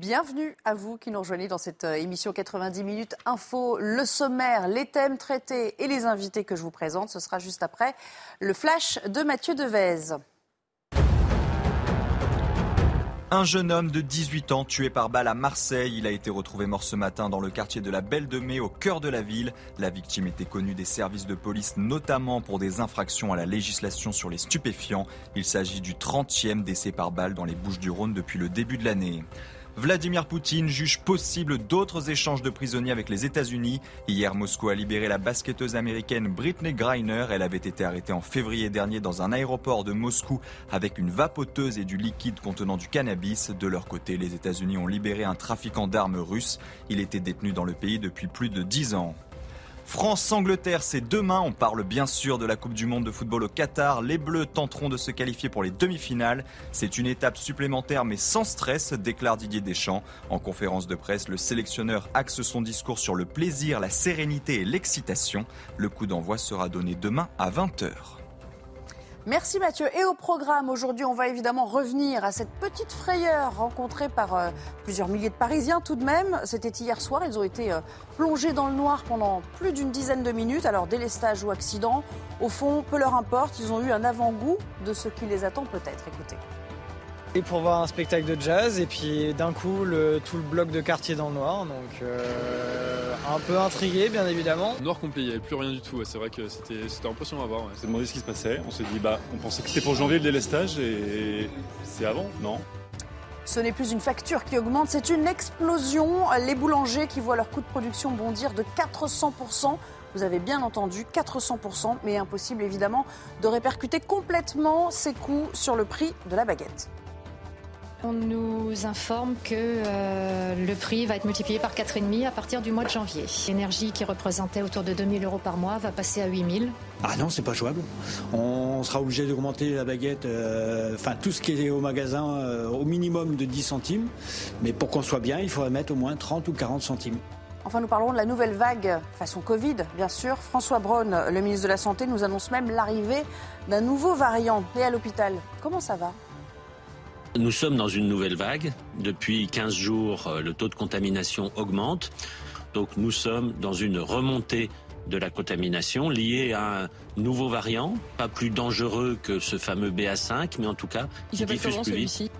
Bienvenue à vous qui nous rejoignez dans cette euh, émission 90 minutes info, le sommaire, les thèmes traités et les invités que je vous présente. Ce sera juste après le flash de Mathieu Devez. Un jeune homme de 18 ans tué par balle à Marseille. Il a été retrouvé mort ce matin dans le quartier de la Belle de Mai, au cœur de la ville. La victime était connue des services de police, notamment pour des infractions à la législation sur les stupéfiants. Il s'agit du 30e décès par balle dans les Bouches du Rhône depuis le début de l'année. Vladimir Poutine juge possible d'autres échanges de prisonniers avec les États-Unis. Hier, Moscou a libéré la basketteuse américaine Britney Griner. Elle avait été arrêtée en février dernier dans un aéroport de Moscou avec une vapoteuse et du liquide contenant du cannabis. De leur côté, les États-Unis ont libéré un trafiquant d'armes russe. Il était détenu dans le pays depuis plus de 10 ans. France-Angleterre, c'est demain. On parle bien sûr de la Coupe du Monde de football au Qatar. Les Bleus tenteront de se qualifier pour les demi-finales. C'est une étape supplémentaire mais sans stress, déclare Didier Deschamps. En conférence de presse, le sélectionneur axe son discours sur le plaisir, la sérénité et l'excitation. Le coup d'envoi sera donné demain à 20h. Merci Mathieu. Et au programme, aujourd'hui, on va évidemment revenir à cette petite frayeur rencontrée par euh, plusieurs milliers de Parisiens tout de même. C'était hier soir, ils ont été euh, plongés dans le noir pendant plus d'une dizaine de minutes. Alors délestage ou accident, au fond, peu leur importe, ils ont eu un avant-goût de ce qui les attend peut-être. Écoutez. Et pour voir un spectacle de jazz, et puis d'un coup, le, tout le bloc de quartier dans le noir. Donc, euh, un peu intrigué, bien évidemment. Noir complet, il n'y avait plus rien du tout. Ouais. C'est vrai que c'était impressionnant à voir. Ouais. On s'est demandé ce qui se passait. On s'est dit, bah, on pensait que c'était pour janvier le délestage, et c'est avant, non? Ce n'est plus une facture qui augmente, c'est une explosion. Les boulangers qui voient leur coût de production bondir de 400%. Vous avez bien entendu, 400%, mais impossible évidemment de répercuter complètement ces coûts sur le prix de la baguette. On nous informe que euh, le prix va être multiplié par 4,5 à partir du mois de janvier. L'énergie qui représentait autour de 2000 euros par mois va passer à 8000. Ah non, c'est pas jouable. On sera obligé d'augmenter la baguette, euh, enfin tout ce qui est au magasin, euh, au minimum de 10 centimes. Mais pour qu'on soit bien, il faudrait mettre au moins 30 ou 40 centimes. Enfin, nous parlerons de la nouvelle vague façon Covid, bien sûr. François Braun, le ministre de la Santé, nous annonce même l'arrivée d'un nouveau variant. Et à l'hôpital, comment ça va? Nous sommes dans une nouvelle vague. Depuis 15 jours, euh, le taux de contamination augmente. Donc nous sommes dans une remontée de la contamination liée à un nouveau variant, pas plus dangereux que ce fameux BA5, mais en tout cas qui diffuse plus vite.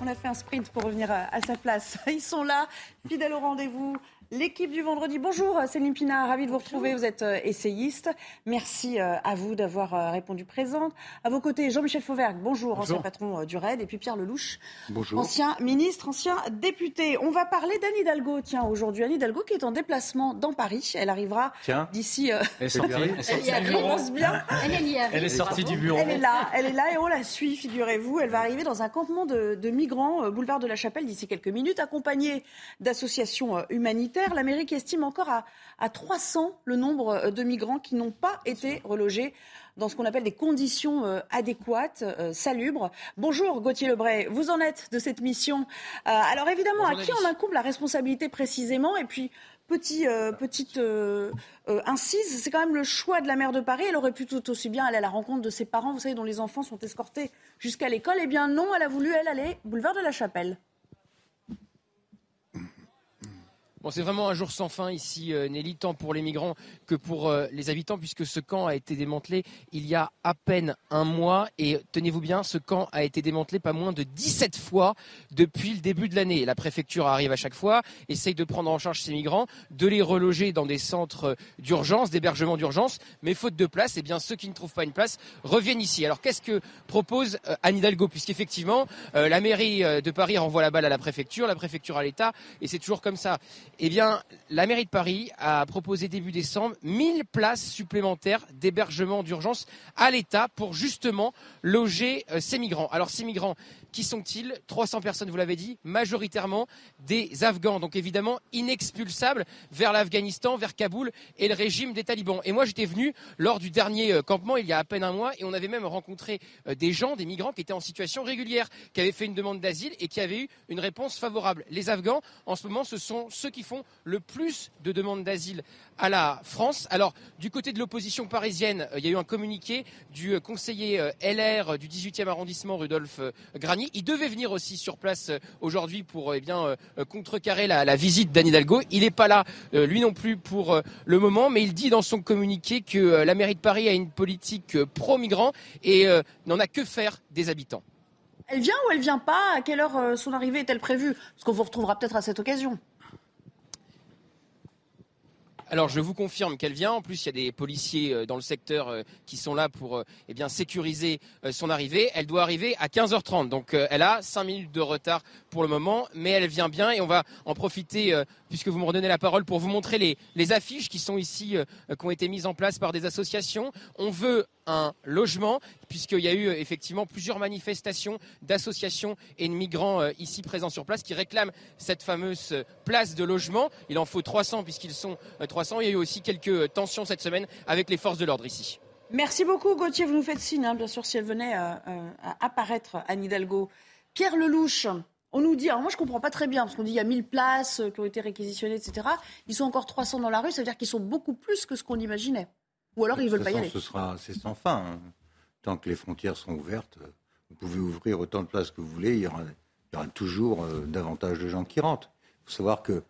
on a fait un sprint pour revenir à sa place. Ils sont là, fidèles au rendez-vous. L'équipe du vendredi. Bonjour Céline Pina, ravie de vous retrouver. Vous êtes euh, essayiste. Merci euh, à vous d'avoir euh, répondu présente. À vos côtés, Jean-Michel Fauvergue, bonjour, ancien patron du RAID. Et puis Pierre Lelouch, bonjour. ancien ministre, ancien député. On va parler d'Anne Hidalgo, tiens, aujourd'hui. Anne Hidalgo qui est en déplacement dans Paris. Elle arrivera d'ici. Elle est sortie. Elle, elle, bien. Elle, est sortie du bureau. Elle est là, elle est là et on la suit, figurez-vous. Elle va arriver dans un campement de, de migrants, boulevard de la Chapelle, d'ici quelques minutes, accompagnée d'associations humanitaires. L'Amérique estime encore à, 300 le nombre euh, de migrants qui n'ont pas été relogés dans ce qu'on appelle des conditions euh, adéquates, euh, salubres. Bonjour Gauthier Lebray, vous en êtes de cette mission. alors évidemment, à qui on incombe la responsabilité précisément? Et puis, petit, petite incise, c'est quand même le choix de la maire de Paris. Elle aurait pu tout aussi bien aller à la rencontre de ses parents, vous savez, dont les enfants sont escortés jusqu'à l'école. Eh bien non, elle a voulu, elle, aller boulevard de la Chapelle. C'est vraiment un jour sans fin ici, euh, Nelly, tant pour les migrants que pour euh, les habitants, puisque ce camp a été démantelé il y a à peine un mois. Et tenez-vous bien, ce camp a été démantelé pas moins de 17 fois depuis le début de l'année. La préfecture arrive à chaque fois, essaye de prendre en charge ces migrants, de les reloger dans des centres d'urgence, d'hébergement d'urgence, mais faute de place, eh bien ceux qui ne trouvent pas une place reviennent ici. Alors qu'est-ce que propose euh, Anne Hidalgo? Puisqu'effectivement, la mairie de Paris renvoie la balle à la préfecture, la préfecture à l'État, et c'est toujours comme ça. Eh bien, la mairie de Paris a proposé début décembre 1000 places supplémentaires d'hébergement d'urgence à l'État pour justement loger euh, ces migrants. Alors ces migrants, qui sont-ils? 300 personnes, vous l'avez dit, majoritairement des Afghans, donc évidemment inexpulsables vers l'Afghanistan, vers Kaboul et le régime des talibans. Et moi, j'étais venu lors du dernier euh, campement, il y a à peine un mois, et on avait même rencontré euh, des gens, des migrants qui étaient en situation régulière, qui avaient fait une demande d'asile et qui avaient eu une réponse favorable. Les Afghans, en ce moment, ce sont ceux qui font le plus de demandes d'asile à la France. Alors, du côté de l'opposition parisienne, euh, il y a eu un communiqué du conseiller LR du 18e arrondissement, Rudolf Il devait venir aussi sur place euh, aujourd'hui pour eh bien euh, contrecarrer la, visite d'Anne Hidalgo. Il n'est pas là, euh, lui non plus, pour le moment, mais il dit dans son communiqué que la mairie de Paris a une politique pro-migrants et n'en a que faire des habitants. Elle vient ou elle vient pas? À quelle heure son arrivée est-elle prévue? Parce qu'on vous retrouvera peut-être à cette occasion. Alors je vous confirme qu'elle vient. En plus, il y a des policiers euh, dans le secteur euh, qui sont là pour euh, eh sécuriser son arrivée. Elle doit arriver à 15h30. Donc elle a 5 minutes de retard pour le moment, mais elle vient bien et on va en profiter puisque vous me redonnez la parole pour vous montrer les, les affiches qui sont ici, qui ont été mises en place par des associations. On veut un logement, puisqu'il y a eu effectivement plusieurs manifestations d'associations et de migrants ici présents sur place qui réclament cette fameuse place de logement. Il en faut 300 puisqu'ils sont 300. Il y a eu aussi quelques tensions cette semaine avec les forces de l'ordre ici. Merci beaucoup Gauthier, vous nous faites signe, hein, bien sûr, si elle venait à, apparaître, Anne Hidalgo. Pierre Lelouch, on nous dit, alors moi je comprends pas très bien, parce qu'on dit il y a 1000 places qui ont été réquisitionnées, etc. Ils sont encore 300 dans la rue, ça veut dire qu'ils sont beaucoup plus que ce qu'on imaginait. Ou alors ils veulent pas y aller. Ce sera, c'est sans fin. Hein. Tant que les frontières seront ouvertes, vous pouvez ouvrir autant de places que vous voulez, il y aura, toujours euh, davantage de gens qui rentrent. Il faut savoir que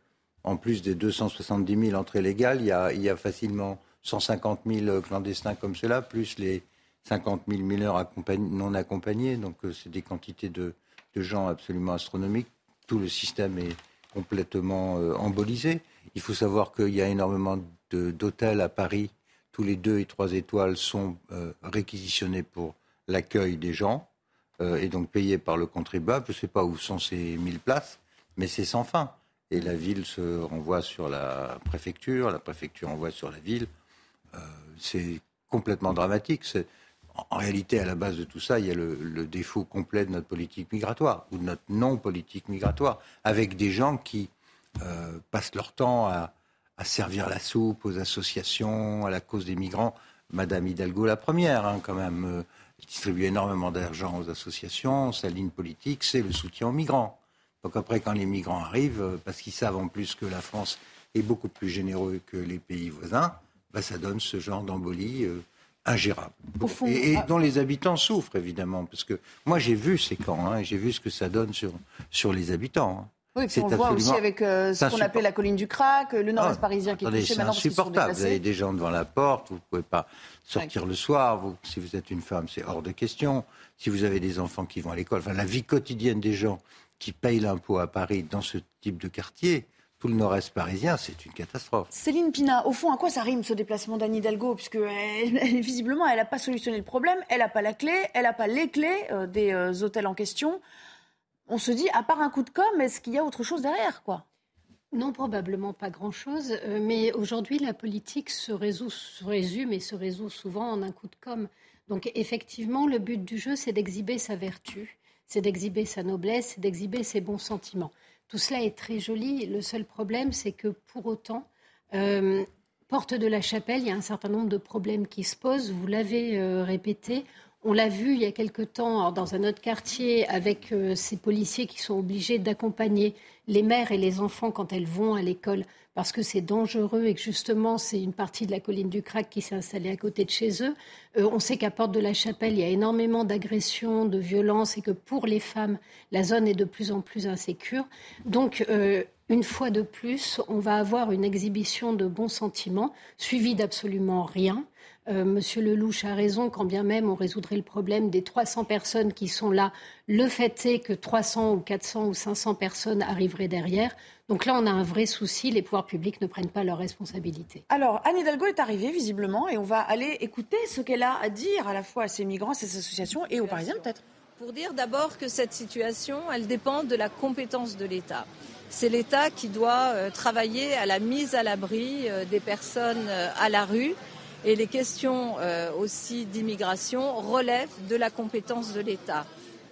en plus des 270 000 entrées légales, il y a, il y a facilement 150 000 clandestins comme cela, plus les 50 000 mineurs non accompagnés. Donc euh, c'est des quantités de, gens absolument astronomiques. Tout le système est complètement euh, embolisé. Il faut savoir qu'il y a énormément d'hôtels à Paris. Tous les deux et trois étoiles sont euh, réquisitionnés pour l'accueil des gens et donc payés par le contribuable. Je ne sais pas où sont ces 1000 places, mais c'est sans fin et la ville se renvoie sur la préfecture, la préfecture envoie sur la ville. Euh, c'est complètement dramatique. En réalité, à la base de tout ça, il y a le, défaut complet de notre politique migratoire, ou de notre non-politique migratoire, avec des gens qui euh, passent leur temps à, servir la soupe aux associations, à la cause des migrants. Madame Hidalgo, la première, hein, quand même, euh, distribue énormément d'argent aux associations. Sa ligne politique, c'est le soutien aux migrants. Donc après, quand les migrants arrivent, euh, parce qu'ils savent en plus que la France est beaucoup plus généreux que les pays voisins, bah, ça donne ce genre d'embolie euh, ingérable. et, ah. dont les habitants souffrent, évidemment. Parce que moi, j'ai vu ces camps, hein, j'ai vu ce que ça donne sur, sur les habitants. Hein. Oui, puis on voit aussi avec euh, ce qu'on appelle la colline du Crac, le nord-est parisien qui est touché maintenant. C'est insupportable. Vous avez des gens devant la porte, vous ne pouvez pas sortir le soir. Vous, si vous êtes une femme, c'est hors de question. Si vous avez des enfants qui vont à l'école, enfin, la vie quotidienne des gens qui payent l'impôt à Paris dans ce type de quartier, tout le nord-est parisien, c'est une catastrophe. Céline Pina, au fond, à quoi ça rime ce déplacement d'Anne Hidalgo? Puisque elle, visiblement, elle n'a pas solutionné le problème, elle n'a pas la clé, elle n'a pas les clés euh, des euh, hôtels en question. On se dit, à part un coup de com', est-ce qu'il y a autre chose derrière quoi? Non, probablement pas grand-chose. Euh, mais aujourd'hui, la politique se, résout, se résume et se résout souvent en un coup de com'. Donc effectivement, le but du jeu, c'est d'exhiber sa vertu c'est d'exhiber sa noblesse, c'est d'exhiber ses bons sentiments. Tout cela est très joli. Le seul problème, c'est que pour autant, euh, porte de la chapelle, il y a un certain nombre de problèmes qui se posent. Vous l'avez euh, répété. On l'a vu il y a quelque temps dans un autre quartier avec euh, ces policiers qui sont obligés d'accompagner les mères et les enfants quand elles vont à l'école parce que c'est dangereux et que justement c'est une partie de la colline du Crac qui s'est installée à côté de chez eux. Euh, on sait qu'à Porte de la Chapelle, il y a énormément d'agressions, de violences et que pour les femmes, la zone est de plus en plus insécure. Donc, euh, une fois de plus, on va avoir une exhibition de bons sentiments suivie d'absolument rien. Euh, Monsieur Lelouch a raison, quand bien même on résoudrait le problème des 300 personnes qui sont là, le fait est que 300 ou 400 ou 500 personnes arriveraient derrière. Donc là, on a un vrai souci. Les pouvoirs publics ne prennent pas leurs responsabilités. Alors, Anne Hidalgo est arrivée visiblement et on va aller écouter ce qu'elle a à dire à la fois à ces migrants, à ces associations et aux Parisiens peut-être. Pour dire d'abord que cette situation, elle dépend de la compétence de l'État. C'est l'État qui doit euh, travailler à la mise à l'abri euh, des personnes à la rue et les questions aussi d'immigration relèvent de la compétence de l'État.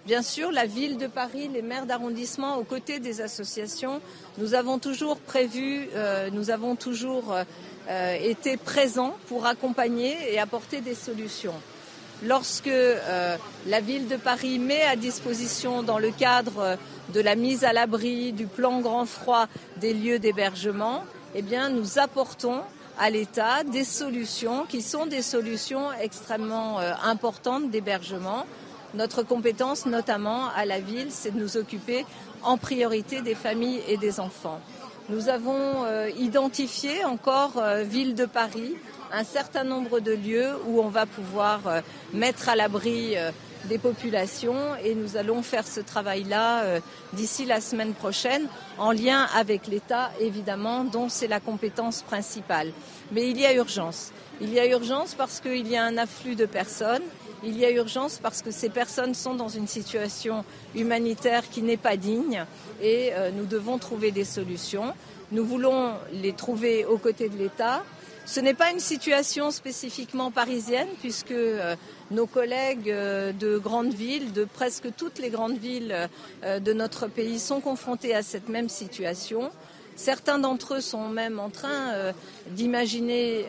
Bien sûr, la ville de Paris, les maires d'arrondissement, aux côtés des associations, nous avons toujours prévu, nous avons toujours été présents pour accompagner et apporter des solutions lorsque euh, la ville de Paris met à disposition, dans le cadre de la mise à l'abri, du plan grand froid, des lieux d'hébergement, eh nous apportons à l'État des solutions qui sont des solutions extrêmement euh, importantes d'hébergement. Notre compétence, notamment à la ville, c'est de nous occuper en priorité des familles et des enfants. Nous avons euh, identifié encore Ville de Paris un certain nombre de lieux où on va pouvoir euh, mettre à l'abri euh, des populations et nous allons faire ce travail-là euh, d'ici la semaine prochaine en lien avec l'État évidemment dont c'est la compétence principale. Mais il y a urgence. Il y a urgence parce qu'il y a un afflux de personnes. Il y a urgence parce que ces personnes sont dans une situation humanitaire qui n'est pas digne et nous devons trouver des solutions. Nous voulons les trouver aux côtés de l'État, ce n'est pas une situation spécifiquement parisienne puisque euh, nos collègues euh, de grandes villes, de presque toutes les grandes villes euh, de notre pays sont confrontés à cette même situation. Certains d'entre eux sont même en train d'imaginer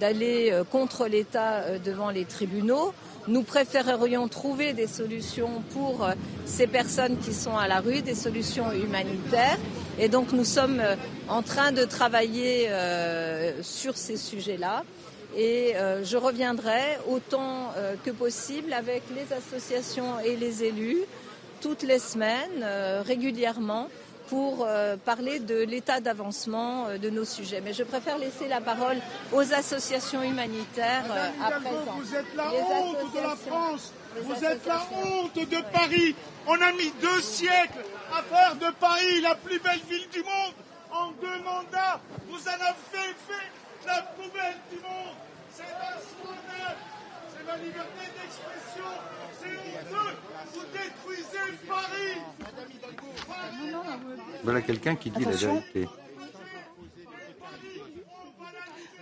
d'aller contre l'État devant les tribunaux. Nous préférerions trouver des solutions pour ces personnes qui sont à la rue, des solutions humanitaires. Et donc nous sommes euh, en train de travailler euh, sur ces sujets-là. Et je reviendrai autant que possible avec les associations et les élus toutes les semaines, régulièrement, pour euh, parler de l'état d'avancement euh, de nos sujets. Mais je préfère laisser la parole aux associations humanitaires euh, à présent. Vous êtes la honte de la France, vous êtes la honte de Paris. On a mis deux siècles à faire de Paris la plus belle ville du monde. En deux mandats, vous en avez fait la poubelle du monde. C'est un scandale. C'est la liberté d'expression. C'est honteux. Vous détruisez Paris. Voilà quelqu'un qui dit la vérité.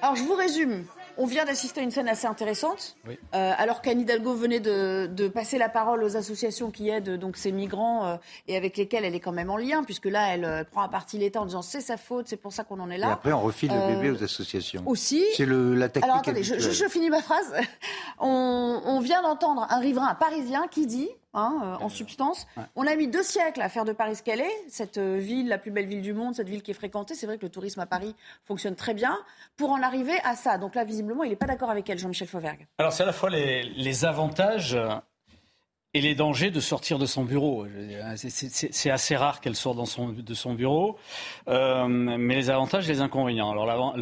Alors je vous résume. On vient d'assister à une scène assez intéressante. Euh, alors qu'Anne Hidalgo venait de, passer la parole aux associations qui aident donc ces migrants euh, et avec lesquelles elle est quand même en lien, puisque là, elle euh, prend à partie l'État en disant c'est sa faute, c'est pour ça qu'on en est là. Et après, on refile le bébé aux associations. Aussi. C'est la technique. Alors attendez, je, finis ma phrase. On, on vient d'entendre un riverain parisien qui dit Hein, euh, en substance. On a mis deux siècles à faire de Paris ce qu'elle est, cette euh, ville, la plus belle ville du monde, cette ville qui est fréquentée. C'est vrai que le tourisme à Paris fonctionne très bien pour en arriver à ça. Donc là, visiblement, il n'est pas d'accord avec elle, Jean-Michel Fauvergue. Alors c'est à la fois les, avantages et les dangers de sortir de son bureau. C'est assez rare qu'elle sorte de son bureau, euh, mais les avantages et les inconvénients. Alors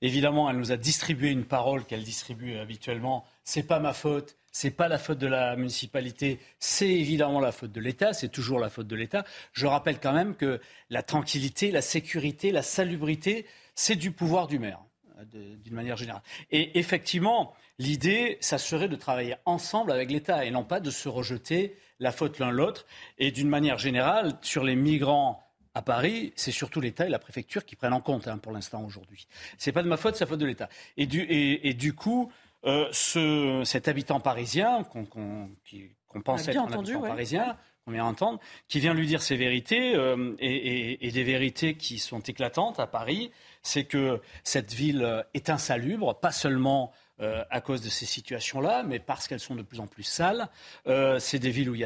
évidemment, elle nous a distribué une parole qu'elle distribue habituellement. C'est pas ma faute, c'est pas la faute de la municipalité, c'est évidemment la faute de l'État, c'est toujours la faute de l'État. Je rappelle quand même que la tranquillité, la sécurité, la salubrité, c'est du pouvoir du maire, d'une manière générale. Et effectivement, l'idée, ça serait de travailler ensemble avec l'État et non pas de se rejeter la faute l'un l'autre. Et d'une manière générale, sur les migrants à Paris, c'est surtout l'État et la préfecture qui prennent en compte hein, pour l'instant aujourd'hui. C'est pas de ma faute, c'est la faute de l'État. Et du, et du coup, euh, ce, cet habitant parisien, qu'on pense être un habitant parisien, qu'on vient entendre, qui vient lui dire ses vérités, euh, et, et, des vérités qui sont éclatantes à Paris, c'est que cette ville est insalubre, pas seulement euh, à cause de ces situations-là, mais parce qu'elles sont de plus en plus sales. Euh, c'est une ville où il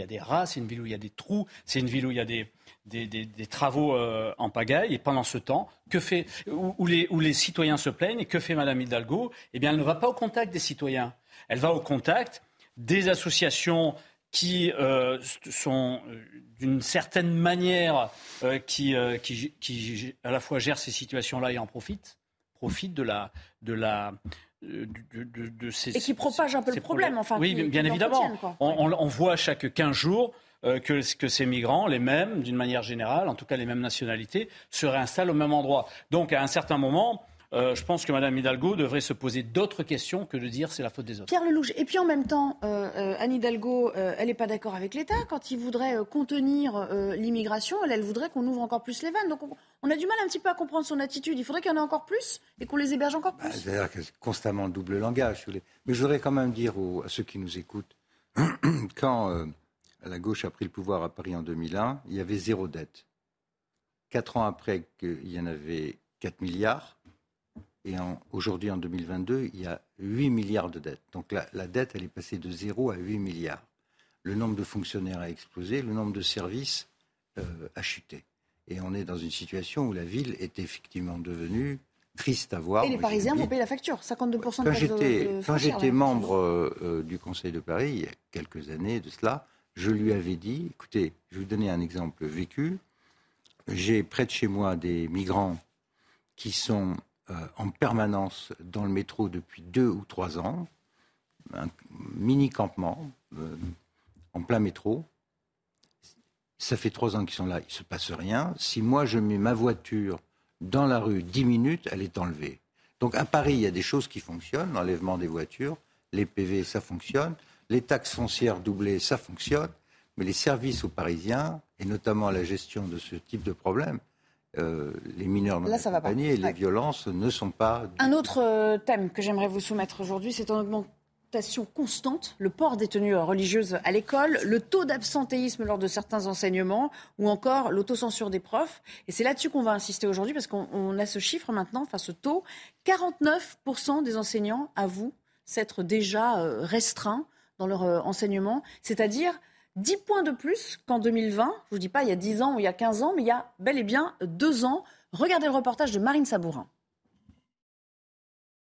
y a des rats, c'est une ville où il y a des trous, c'est une ville où il y a des, des, des, travaux euh, en pagaille. Et pendant ce temps, que fait, où, les, où les citoyens se plaignent, et que fait Madame Hidalgo? Eh bien, elle ne va pas au contact des citoyens. Elle va au contact des associations qui sont d'une certaine manière qui, qui, qui, à la fois gèrent ces situations-là et en profitent, profitent de la, de la, de, de, ces, et qui propage un peu le problème, enfin. Oui, bien évidemment. On, on, voit chaque 15 jours euh, que, que, ces migrants, les mêmes, d'une manière générale, en tout cas les mêmes nationalités, se réinstallent au même endroit. Donc, à un certain moment, euh, je pense que Mme Hidalgo devrait se poser d'autres questions que de dire c'est la faute des autres. Pierre Lelouch. Et puis en même temps, euh, Anne Hidalgo, elle n'est pas d'accord avec l'État. Quand il voudrait contenir l'immigration, elle, elle voudrait qu'on ouvre encore plus les vannes. Donc on, a du mal un petit peu à comprendre son attitude. Il faudrait qu'il y en ait encore plus et qu'on les héberge encore plus. Bah, C'est-à-dire que c'est constamment le double langage. Mais je voudrais quand même dire à ceux qui nous écoutent, quand la gauche a pris le pouvoir à Paris en 2001, il y avait zéro dette. Quatre ans après qu'il y en avait 4 milliards, et aujourd'hui, en 2022, il y a 8 milliards de dettes. Donc la, dette, elle est passée de 0 à 8 milliards. Le nombre de fonctionnaires a explosé, le nombre de services euh, a chuté. Et on est dans une situation où la ville est effectivement devenue triste à voir. Et les Parisiens vont payer la facture, 52% quand j'étais, Quand j'étais membre euh, euh, du Conseil de Paris, il y a quelques années de cela, je lui avais dit, écoutez, je vais vous donner un exemple vécu. J'ai près de chez moi des migrants qui sont euh, en permanence dans le métro depuis deux ou trois ans, un mini campement euh, en plein métro. Ça fait trois ans qu'ils sont là, il ne se passe rien. Si moi je mets ma voiture dans la rue dix minutes, elle est enlevée. Donc à Paris, il y a des choses qui fonctionnent, l'enlèvement des voitures, les PV, ça fonctionne les taxes foncières doublées, ça fonctionne, mais les services aux Parisiens, et notamment la gestion de ce type de problème, euh, les mineurs non accompagnés et les violences ne sont pas... Un autre euh, thème que j'aimerais vous soumettre aujourd'hui, c'est en augmentation constante, le port des tenues religieuses à l'école, le taux d'absentéisme lors de certains enseignements ou encore l'autocensure des profs. Et c'est là-dessus qu'on va insister aujourd'hui parce qu'on a ce chiffre maintenant, enfin ce taux. 49% des enseignants avouent s'être déjà euh, restreints dans leur euh, enseignement, c'est-à-dire 10 points de plus qu'en 2020. Je ne vous dis pas il y a 10 ans ou il y a 15 ans, mais il y a bel et bien 2 ans. Regardez le reportage de Marine Sabourin.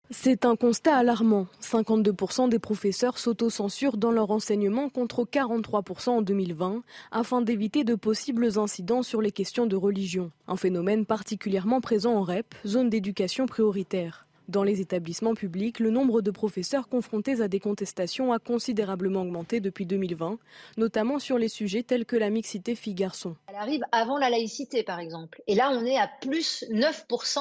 C'est un constat alarmant. 52% des professeurs s'autocensurent dans leur enseignement contre 43% en 2020 afin d'éviter de possibles incidents sur les questions de religion. Un phénomène particulièrement présent en REP, zone d'éducation prioritaire. Dans les établissements publics, le nombre de professeurs confrontés à des contestations a considérablement augmenté depuis 2020, notamment sur les sujets tels que la mixité filles-garçons. Elle arrive avant la laïcité, par exemple. Et là, on est à plus 9%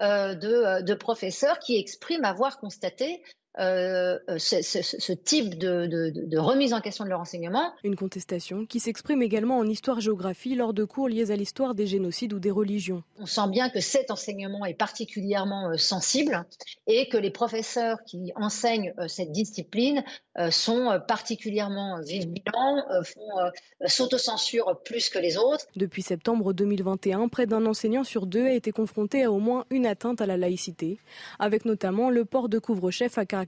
euh, de, de professeurs qui expriment avoir constaté euh, euh, ce, type de, remise en question de leur enseignement. Une contestation qui s'exprime également en histoire-géographie lors de cours liés à l'histoire des génocides ou des religions. On sent bien que cet enseignement est particulièrement euh, sensible et que les professeurs qui enseignent cette discipline sont particulièrement vigilants, font s'autocensurent plus que les autres. Depuis septembre 2021, près d'un enseignant sur deux a été confronté à au moins une atteinte à la laïcité, avec notamment le port de couvre-chef à caractère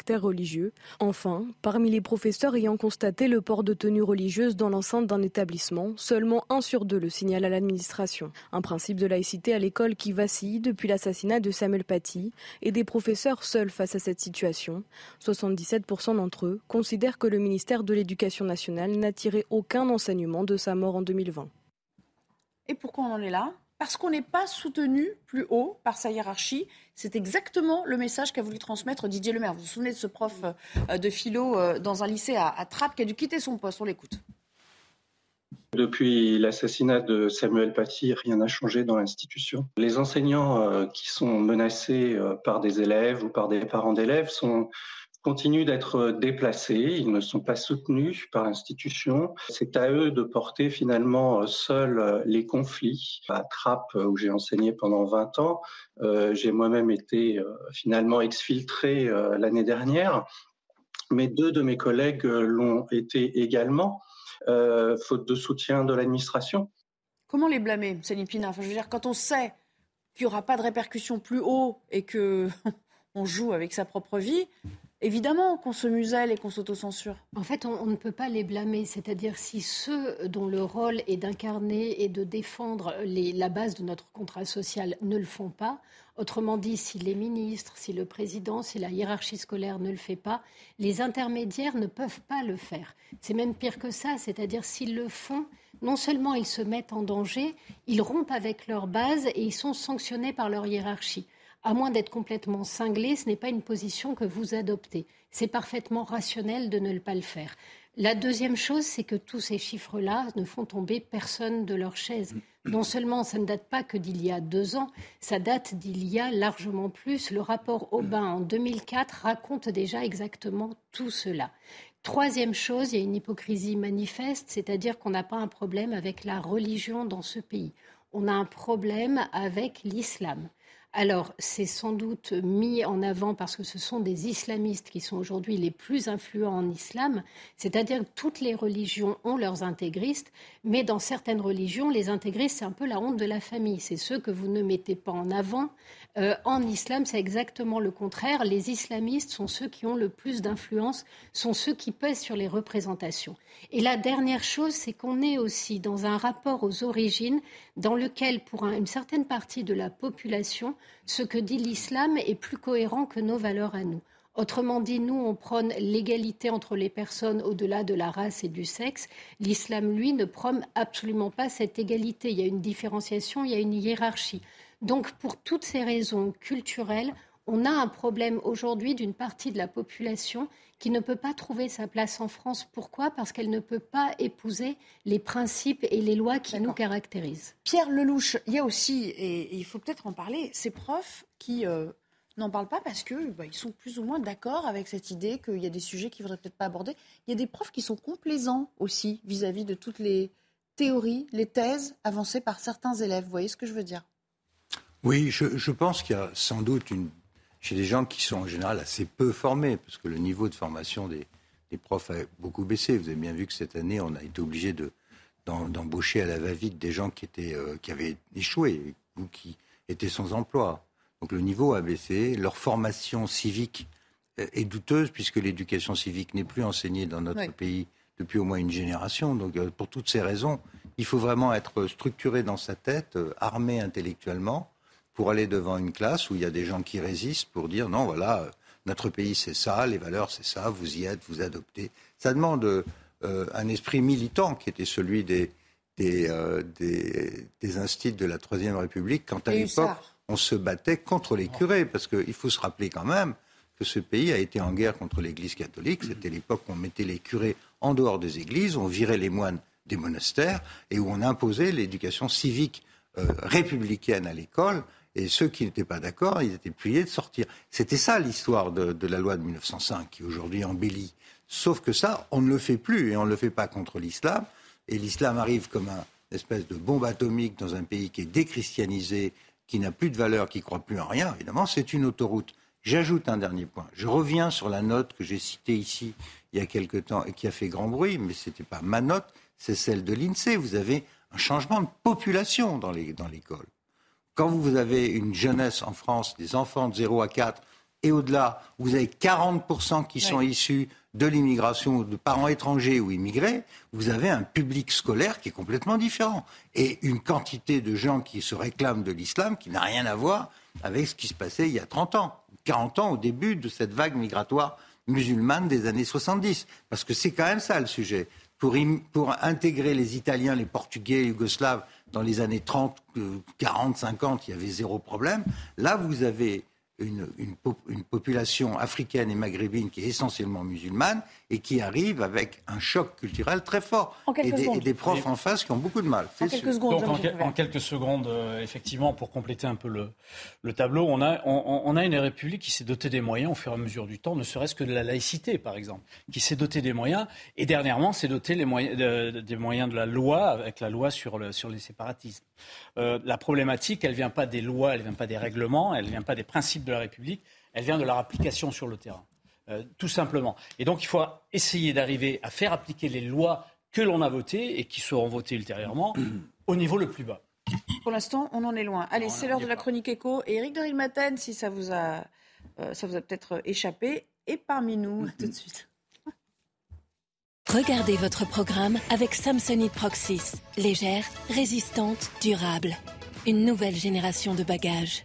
Enfin, parmi les professeurs ayant constaté le port de tenue religieuse dans l'enceinte d'un établissement, seulement un sur deux le signale à l'administration. Un principe de laïcité à l'école qui vacille depuis l'assassinat de Samuel Paty et des professeurs seuls face à cette situation. 77% d'entre eux considèrent que le ministère de l'Éducation nationale n'a tiré aucun enseignement de sa mort en 2020. Et pourquoi on en est là? Parce qu'on n'est pas soutenu plus haut par sa hiérarchie. C'est exactement le message qu'a voulu transmettre Didier Lemaire. Vous vous souvenez de ce prof euh, de philo euh, dans un lycée à, Trappes qui a dû quitter son poste On l'écoute. Depuis l'assassinat de Samuel Paty, rien n'a changé dans l'institution. Les enseignants euh, qui sont menacés par des élèves ou par des parents d'élèves sont continuent d'être déplacés, ils ne sont pas soutenus par l'institution. C'est à eux de porter finalement seuls les conflits. À Trappes, où j'ai enseigné pendant 20 ans, euh, j'ai moi-même été euh, finalement exfiltré euh, l'année dernière, mais deux de mes collègues l'ont été également, faute de soutien de l'administration. Comment les blâmer, Céline Pina Je veux dire, quand on sait qu'il n'y aura pas de répercussions plus haut et que on joue avec sa propre vie, Évidemment qu'on se muselle et qu'on s'autocensure. En fait, on, ne peut pas les blâmer. C'est-à-dire si ceux dont le rôle est d'incarner et de défendre la base de notre contrat social ne le font pas, autrement dit, si les ministres, si le président, si la hiérarchie scolaire ne le fait pas, les intermédiaires ne peuvent pas le faire. C'est même pire que ça. C'est-à-dire s'ils le font, non seulement ils se mettent en danger, ils rompent avec leur base et ils sont sanctionnés par leur hiérarchie. À moins d'être complètement cinglé, ce n'est pas une position que vous adoptez. C'est parfaitement rationnel de ne pas le faire. La deuxième chose, c'est que tous ces chiffres-là ne font tomber personne de leur chaise. Non seulement ça ne date pas que d'il y a deux ans, ça date d'il y a largement plus. Le rapport Aubin en 2004 raconte déjà exactement tout cela. Troisième chose, il y a une hypocrisie manifeste, c'est-à-dire qu'on n'a pas un problème avec la religion dans ce pays. On a un problème avec l'islam. Alors, c'est sans doute mis en avant parce que ce sont des islamistes qui sont aujourd'hui les plus influents en islam, c'est-à-dire que toutes les religions ont leurs intégristes, mais dans certaines religions, les intégristes, c'est un peu la honte de la famille. C'est ceux que vous ne mettez pas en avant. Euh, en islam, c'est exactement le contraire. Les islamistes sont ceux qui ont le plus d'influence, sont ceux qui pèsent sur les représentations. Et la dernière chose, c'est qu'on est aussi dans un rapport aux origines dans lequel, pour une certaine partie de la population, ce que dit l'islam est plus cohérent que nos valeurs à nous. Autrement dit, nous, on prône l'égalité entre les personnes au-delà de la race et du sexe. L'islam, lui, ne prône absolument pas cette égalité. Il y a une différenciation, il y a une hiérarchie. Donc, pour toutes ces raisons culturelles, on a un problème aujourd'hui d'une partie de la population qui ne peut pas trouver sa place en France. Pourquoi? Parce qu'elle ne peut pas épouser les principes et les lois qui nous caractérisent. Pierre Lelouch, il y a aussi, et il faut peut-être en parler, ces profs qui euh, n'en parlent pas parce qu'ils bah, sont plus ou moins d'accord avec cette idée qu'il y a des sujets qu'ils ne voudraient peut-être pas aborder. Il y a des profs qui sont complaisants aussi vis-à-vis de toutes les théories, les thèses avancées par certains élèves. Vous voyez ce que je veux dire? Oui, je, je pense qu'il y a sans doute une chez des gens qui sont en général assez peu formés, parce que le niveau de formation des, profs a beaucoup baissé. Vous avez bien vu que cette année, on a été obligé de, d'embaucher à la va-vite des gens qui, étaient, euh, qui avaient échoué ou qui étaient sans emploi. Donc le niveau a baissé. Leur formation civique est douteuse, puisque l'éducation civique n'est plus enseignée dans notre pays depuis au moins une génération. Donc euh, pour toutes ces raisons, il faut vraiment être structuré dans sa tête, euh, armé intellectuellement, pour aller devant une classe où il y a des gens qui résistent pour dire non, voilà, euh, notre pays c'est ça, les valeurs c'est ça, vous y êtes, vous adoptez. Ça demande euh, un esprit militant qui était celui des, des, euh, des, de la Troisième République, quand à l'époque on se battait contre les curés, parce qu'il faut se rappeler quand même que ce pays a été en guerre contre l'Église catholique. C'était l'époque où on mettait les curés en dehors des églises, on virait les moines des monastères et où on imposait l'éducation civique républicaine à l'école et ceux qui n'étaient pas d'accord, ils étaient priés de sortir. C'était ça l'histoire de, la loi de 1905, qui aujourd'hui embellit. Sauf que ça, on ne le fait plus, et on ne le fait pas contre l'islam. Et l'islam arrive comme une espèce de bombe atomique dans un pays qui est déchristianisé, qui n'a plus de valeur, qui ne croit plus en rien. Évidemment, c'est une autoroute. J'ajoute un dernier point. Je reviens sur la note que j'ai citée ici il y a quelque temps et qui a fait grand bruit, mais ce n'était pas ma note, c'est celle de l'INSEE. Vous avez un changement de population dans l'école. Quand vous avez une jeunesse en France, des enfants de 0 à 4 et au-delà, vous avez 40% qui sont issus de l'immigration, de parents étrangers ou immigrés, vous avez un public scolaire qui est complètement différent. Et une quantité de gens qui se réclament de l'islam qui n'a rien à voir avec ce qui se passait il y a 30 ans, 40 ans au début de cette vague migratoire musulmane des années 70. Parce que c'est quand même ça le sujet. Pour, pour intégrer les Italiens, les Portugais, les Yougoslaves dans les années 30, 40, 50, il y avait zéro problème. Là, vous avez une, population africaine et maghrébine qui est essentiellement musulmane et qui arrive avec un choc culturel très fort. Et des, profs en face qui ont beaucoup de mal. En quelques, secondes, en, quelques secondes, euh, effectivement, pour compléter un peu le, tableau, on a, on, a une république qui s'est dotée des moyens au fur et à mesure du temps, ne serait-ce que de la laïcité, par exemple, qui s'est dotée des moyens et dernièrement s'est dotée des moyens de la loi avec la loi sur, le, sur les séparatismes. Euh, la problématique, elle ne vient pas des lois, elle ne vient pas des règlements, elle ne vient pas des principes de la République, elle vient de leur application sur le terrain. Euh, tout simplement. Et donc il faut essayer d'arriver à faire appliquer les lois que l'on a votées et qui seront votées ultérieurement au niveau le plus bas. Pour l'instant, on en est loin. Allez, c'est l'heure de la chronique écho. Et Eric de si ça vous a, euh, ça vous a peut-être échappé, est parmi nous tout de suite. Regardez votre programme avec Samsonite Proxys. Légère, résistante, durable. Une nouvelle génération de bagages.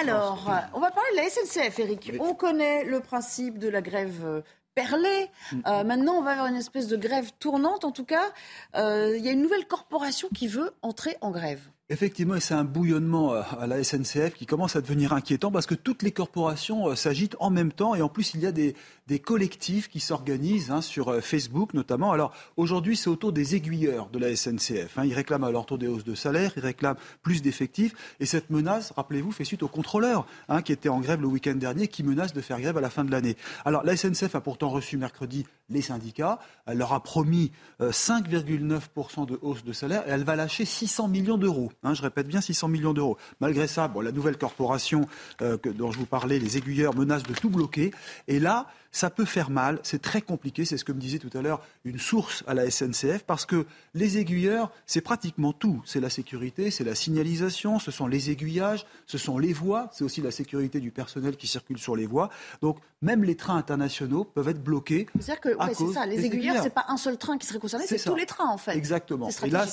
Alors, on va parler de la SNCF, Eric. On connaît le principe de la grève euh, perlée. Mm. Euh, maintenant, on va avoir une espèce de grève tournante. En tout cas, euh, il y a une nouvelle corporation qui veut entrer en grève. Effectivement, c'est un bouillonnement euh, à la SNCF qui commence à devenir inquiétant parce que toutes les corporations euh, s'agitent en même temps et en plus il y a des, des collectifs qui s'organisent hein, sur euh, Facebook notamment. Alors aujourd'hui, c'est autour des aiguilleurs de la SNCF. Hein. Ils réclament à leur tour des hausses de salaire, ils réclament plus d'effectifs et cette menace, rappelez-vous, fait suite aux contrôleurs hein, qui étaient en grève le week-end dernier, qui menacent de faire grève à la fin de l'année. Alors la SNCF a pourtant reçu mercredi les syndicats. Elle leur a promis 5,9% de hausse de salaire et elle va lâcher 600 millions d'euros. Hein, je répète bien 600 millions d'euros. Malgré ça, bon, la nouvelle corporation euh, dont je vous parlais, les aiguilleurs, menacent de tout bloquer. Et là, ça peut faire mal, c'est très compliqué, c'est ce que me disait tout à l'heure une source à la SNCF, parce que les aiguilleurs, c'est pratiquement tout. C'est la sécurité, c'est la signalisation, ce sont les aiguillages, ce sont les voies, c'est aussi la sécurité du personnel qui circule sur les voies. Donc même les trains internationaux peuvent être bloqués. C'est-à-dire que c'est ça, les aiguilleurs, c'est pas un seul train qui serait concerné, c'est tous les trains en fait. Exactement. Et, là,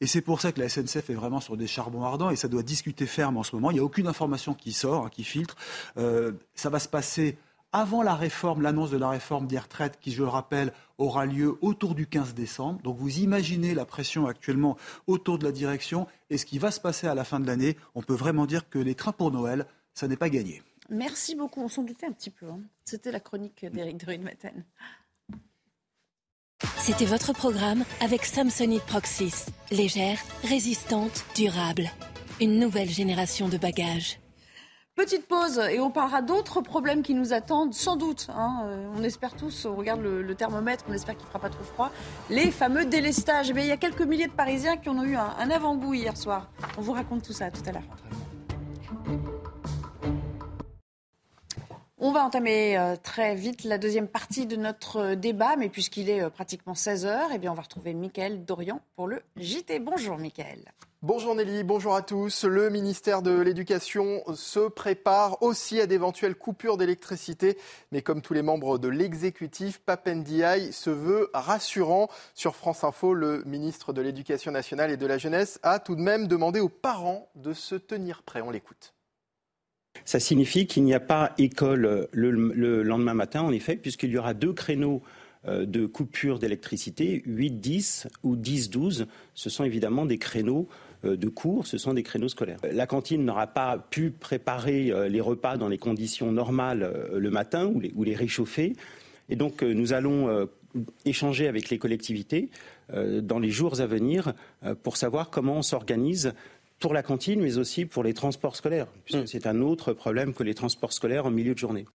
et c'est pour ça que la SNCF est vraiment sur des charbons ardents et ça doit discuter ferme en ce moment. Il n'y a aucune information qui sort, hein, qui filtre. Euh, ça va se passer avant la réforme, l'annonce de la réforme des retraites, qui, je le rappelle, aura lieu autour du 15 décembre. Donc vous imaginez la pression actuellement autour de la direction et ce qui va se passer à la fin de l'année. On peut vraiment dire que les trains pour Noël, ça n'est pas gagné. Merci beaucoup. On s'en doutait un petit peu. Hein. C'était la chronique d'Éric de Maten. C'était votre programme avec Samsonite Proxys. Légère, résistante, durable. Une nouvelle génération de bagages. Petite pause et on parlera d'autres problèmes qui nous attendent, sans doute. Hein. Euh, on espère tous, on regarde le, thermomètre, on espère qu'il ne fera pas trop froid. Les fameux délestages. Il y a quelques milliers de Parisiens qui en ont eu un, avant-goût hier soir. On vous raconte tout ça tout à l'heure. On va entamer euh, très vite la deuxième partie de notre euh, débat, mais puisqu'il est pratiquement 16h, eh on va retrouver Mickaël Dorian pour le JT. Bonjour Mickaël. Bonjour Nelly, bonjour à tous. Le ministère de l'Éducation se prépare aussi à d'éventuelles coupures d'électricité. Mais comme tous les membres de l'exécutif, Papendiaï se veut rassurant. Sur France Info, le ministre de l'Éducation nationale et de la jeunesse a tout de même demandé aux parents de se tenir prêts. On l'écoute. Ça signifie qu'il n'y a pas école le, le lendemain matin, en effet, puisqu'il y aura deux créneaux euh, de coupure d'électricité, 8-10 ou 10-12. Ce sont évidemment des créneaux de cours, ce sont des créneaux scolaires. La cantine n'aura pas pu préparer euh, les repas dans les conditions normales euh, le matin ou les, réchauffer. Et donc nous allons échanger avec les collectivités dans les jours à venir pour savoir comment on s'organise pour la cantine, mais aussi pour les transports scolaires, puisque mmh. c'est un autre problème que les transports scolaires en milieu de journée.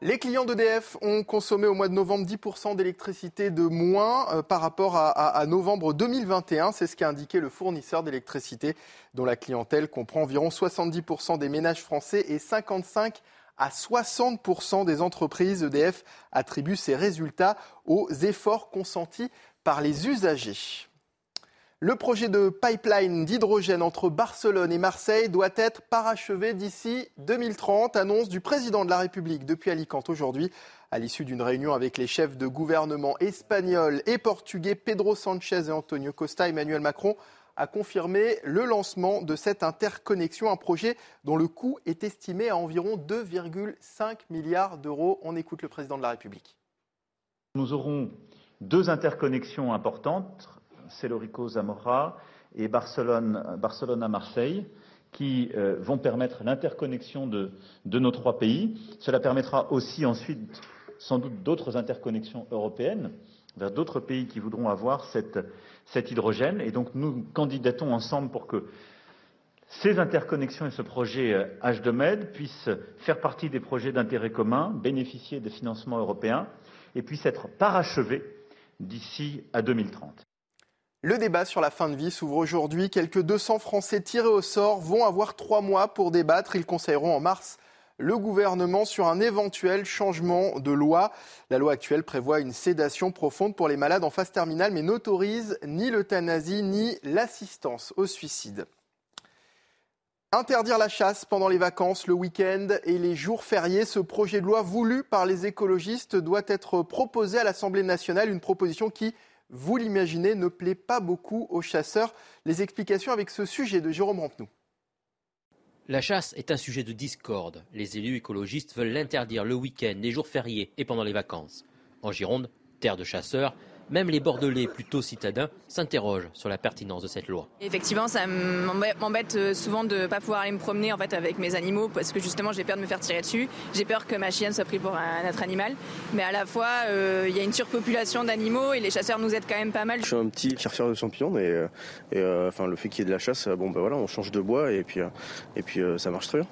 Les clients d'EDF ont consommé au mois de novembre 10% d'électricité de moins euh, par rapport à, novembre 2021. C'est ce qu'a indiqué le fournisseur d'électricité, dont la clientèle comprend environ 70% des ménages français et 55 à 60% des entreprises. EDF attribue ces résultats aux efforts consentis par les usagers. Le projet de pipeline d'hydrogène entre Barcelone et Marseille doit être parachevé d'ici 2030, annonce du président de la République depuis Alicante aujourd'hui, à l'issue d'une réunion avec les chefs de gouvernement espagnols et portugais Pedro Sanchez et Antonio Costa. Emmanuel Macron a confirmé le lancement de cette interconnexion, un projet dont le coût est estimé à environ 2,5 milliards d'euros. On écoute le président de la République. Nous aurons deux interconnexions importantes Celorico Zamora et Barcelone, Marseille, qui euh, vont permettre l'interconnexion de, nos trois pays. Cela permettra aussi ensuite sans doute d'autres interconnexions européennes vers d'autres pays qui voudront avoir cet hydrogène. Et donc nous candidatons ensemble pour que ces interconnexions et ce projet H2Med euh, puissent faire partie des projets d'intérêt commun, bénéficier des financements européens et puissent être parachevés d'ici à 2030. Le débat sur la fin de vie s'ouvre aujourd'hui. Quelques 200 Français tirés au sort vont avoir trois mois pour débattre. Ils conseilleront en mars le gouvernement sur un éventuel changement de loi. La loi actuelle prévoit une sédation profonde pour les malades en phase terminale, mais n'autorise ni l'euthanasie ni l'assistance au suicide. Interdire la chasse pendant les vacances, le week-end et les jours fériés, ce projet de loi voulu par les écologistes doit être proposé à l'Assemblée nationale, une proposition qui vous l'imaginez, ne plaît pas beaucoup aux chasseurs. Les explications avec ce sujet de Jérôme Rampenou. La chasse est un sujet de discorde. Les élus écologistes veulent l'interdire le week-end, les jours fériés et pendant les vacances. En Gironde, terre de chasseurs, Même les Bordelais plutôt citadins s'interrogent sur la pertinence de cette loi. Effectivement, ça m'embête euh, souvent de ne pas pouvoir aller me promener en fait avec mes animaux parce que justement j'ai peur de me faire tirer dessus. J'ai peur que ma chienne soit prise pour un autre animal. Mais à la fois, euh, il y a une surpopulation d'animaux et les chasseurs nous aident quand même pas mal. Je suis un petit chercheur de champignons et, et enfin, le fait qu'il y ait de la chasse, bon ben voilà, on change de bois et puis, et puis ça marche très bien.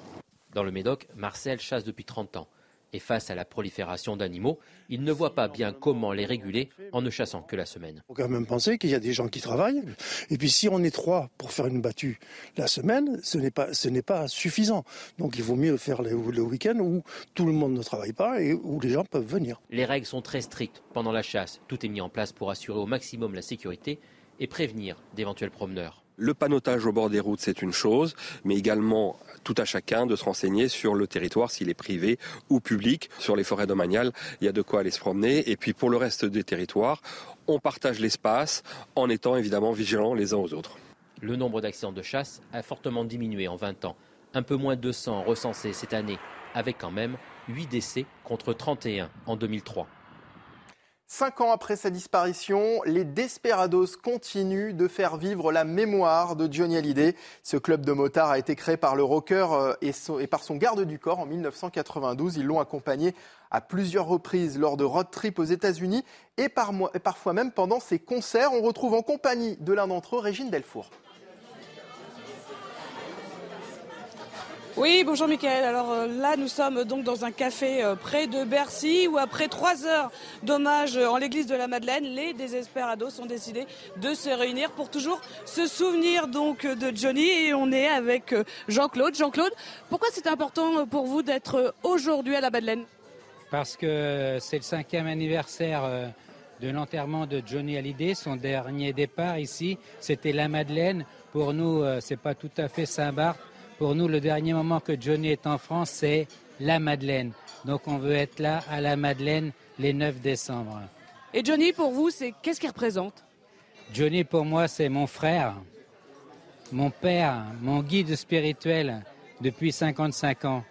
Dans le Médoc, Marcel chasse depuis 30 ans. Et face à la prolifération d'animaux, il ne voit pas bien comment les réguler en ne chassant que la semaine. Il faut quand même penser qu'il y a des gens qui travaillent. Et puis si on est trois pour faire une battue la semaine, ce n'est pas, ce n'est pas suffisant. Donc il vaut mieux faire le, le week-end où tout le monde ne travaille pas et où les gens peuvent venir. Les règles sont très strictes pendant la chasse. Tout est mis en place pour assurer au maximum la sécurité et prévenir d'éventuels promeneurs. Le panotage au bord des routes, c'est une chose, mais également tout à chacun de se renseigner sur le territoire, s'il est privé ou public. Sur les forêts domaniales, il y a de quoi aller se promener. Et puis pour le reste des territoires, on partage l'espace en étant évidemment vigilants les uns aux autres. Le nombre d'accidents de chasse a fortement diminué en 20 ans. Un peu moins de 200 recensés cette année, avec quand même 8 décès contre 31 en 2003. Cinq ans après sa disparition, les Desperados continuent de faire vivre la mémoire de Johnny Hallyday. Ce club de motards a été créé par le rocker euh, et, par son garde du corps en 1992. Ils l'ont accompagné à plusieurs reprises lors de road trips aux États-Unis et, et parfois même pendant ses concerts. On retrouve en compagnie de l'un d'entre eux, Régine Delfour. Oui, bonjour Mickaël. Alors euh, là, nous sommes donc dans un café euh, près de Bercy où après trois heures d'hommage en l'église de la Madeleine, les désespérados ont décidé de se réunir pour toujours se souvenir donc de Johnny et on est avec euh, Jean-Claude. Jean-Claude, pourquoi c'est important pour vous d'être aujourd'hui à la Madeleine? Parce que c'est le cinquième anniversaire de l'enterrement de Johnny Hallyday, son dernier départ ici, c'était la Madeleine. Pour nous, c'est pas tout à fait Saint-Barth pour nous, le dernier moment que Johnny est en France, c'est la Madeleine. Donc on veut être là à la Madeleine les 9 décembre. Et Johnny, pour vous, c'est qu'est-ce qu'il représente? Johnny, pour moi, c'est mon frère, mon père, mon guide spirituel depuis 55 ans.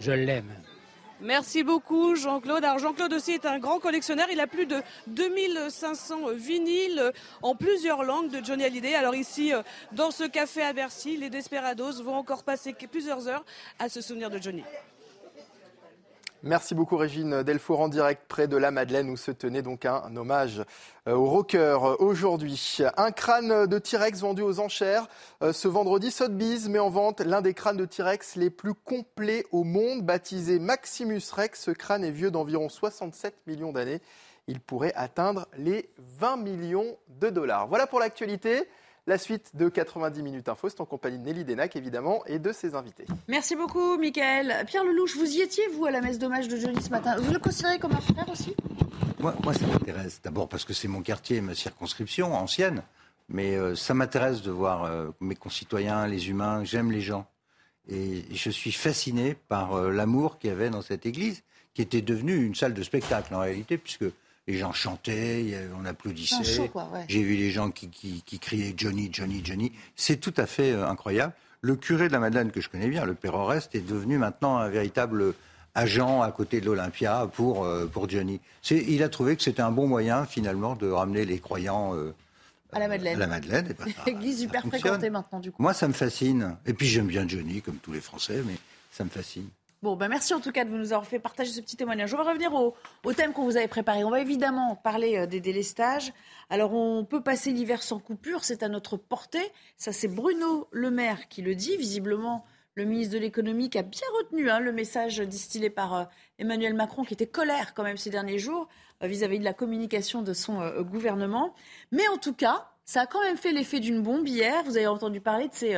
Je l'aime. Merci beaucoup Jean-Claude. Alors Jean-Claude aussi est un grand collectionneur. Il a plus de 2500 vinyles en plusieurs langues de Johnny Hallyday. Alors ici, euh, dans ce café à Bercy, les Desperados vont encore passer plusieurs heures à se souvenir de Johnny. Merci beaucoup Régine Delfour en direct près de la Madeleine où se tenait donc un, hommage euh, au rocker aujourd'hui. Un crâne de T-Rex vendu aux enchères euh, ce vendredi. Sotheby's met en vente l'un des crânes de T-Rex les plus complets au monde, baptisé Maximus Rex. Ce crâne est vieux d'environ 67 millions d'années. Il pourrait atteindre les 20 millions de dollars. Voilà pour l'actualité. La suite de 90 minutes info, c'est en compagnie de Nelly Denac, évidemment, et de ses invités. Merci beaucoup, Michael. Pierre Lelouch, vous y étiez, vous, à la messe d'hommage de Johnny ce matin Vous le considérez comme un frère aussi? Moi, moi, ça m'intéresse. D'abord parce que c'est mon quartier, ma circonscription ancienne. Mais euh, ça m'intéresse de voir euh, mes concitoyens, les humains. J'aime les gens. Et je suis fasciné par euh, l'amour qu'il y avait dans cette église, qui était devenue une salle de spectacle en réalité, puisque les gens chantaient, on applaudissait. J'ai vu les gens qui, criaient Johnny, Johnny, Johnny. C'est tout à fait euh, incroyable. Le curé de la Madeleine que je connais bien, le Père Oreste, est devenu maintenant un véritable agent à côté de l'Olympia pour, euh, pour Johnny. Il a trouvé que c'était un bon moyen finalement de ramener les croyants euh, à la Madeleine. À la Madeleine. L'église super fréquentée maintenant du coup. Moi ça me fascine. Et puis j'aime bien Johnny comme tous les Français, mais ça me fascine. Bon, ben merci en tout cas de nous avoir fait partager ce petit témoignage. On va revenir au, thème qu'on vous avait préparé. On va évidemment parler euh, des délestages. Alors, on peut passer l'hiver sans coupure, c'est à notre portée. Ça, c'est Bruno Le Maire qui le dit. Visiblement, le ministre de l'économie qui a bien retenu hein, le message distillé par euh, Emmanuel Macron, qui était colère quand même ces derniers jours euh, vis-à-vis de la communication de son gouvernement. Mais en tout cas, ça a quand même fait l'effet d'une bombe hier. Vous avez entendu parler de ces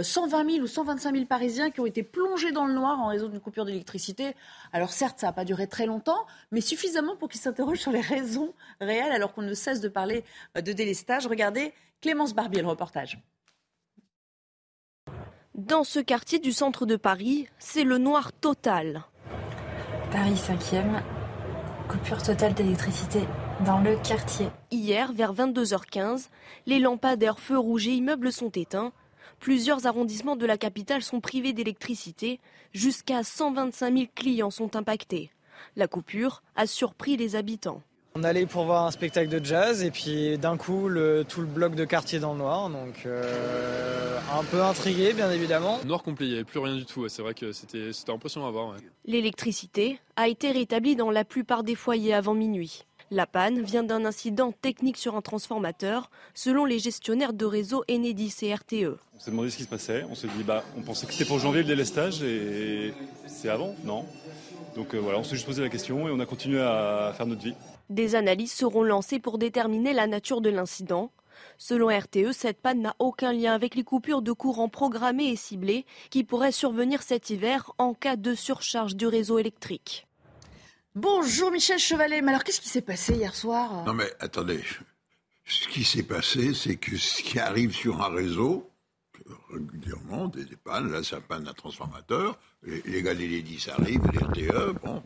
120 euh, 000 ou 125 000 Parisiens qui ont été plongés dans le noir en raison d'une coupure d'électricité. Alors certes, ça n'a pas duré très longtemps, mais suffisamment pour qu'ils s'interrogent sur les raisons réelles alors qu'on ne cesse de parler euh, de délestage. Regardez Clémence Barbier, le reportage. Dans ce quartier du centre de Paris, c'est le noir total. Paris 5e, coupure totale d'électricité dans le quartier. Hier, vers 22h15, les lampadaires feux rouges et immeubles sont éteints Plusieurs arrondissements de la capitale sont privés d'électricité. Jusqu'à 125 000 clients sont impactés. La coupure a surpris les habitants. On allait pour voir un spectacle de jazz et puis d'un coup le, tout le bloc de quartier dans le noir, donc euh, un peu intrigué bien évidemment. Noir complet, il n'y avait plus rien du tout, c'est vrai que c'était impressionnant à voir. L'électricité a été rétablie dans la plupart des foyers avant minuit. La panne vient d'un incident technique sur un transformateur, selon les gestionnaires de réseau Enedis et RTE. On s'est demandé ce qui se passait, on s'est dit bah on pensait que c'était pour janvier le délestage et c'est avant, non? Donc euh, voilà, on s'est juste posé la question et on a continué à faire notre vie. Des analyses seront lancées pour déterminer la nature de l'incident. Selon RTE, cette panne n'a aucun lien avec les coupures de courant programmées et ciblées qui pourraient survenir cet hiver en cas de surcharge du réseau électrique. Bonjour Michel Chevalet, mais alors qu'est-ce qui s'est passé hier soir? Non mais attendez, ce qui s'est passé, c'est que ce qui arrive sur un réseau, régulièrement, des, pannes, là ça panne d'un transformateur, les, les des Lédis arrivent, les RTE, bon,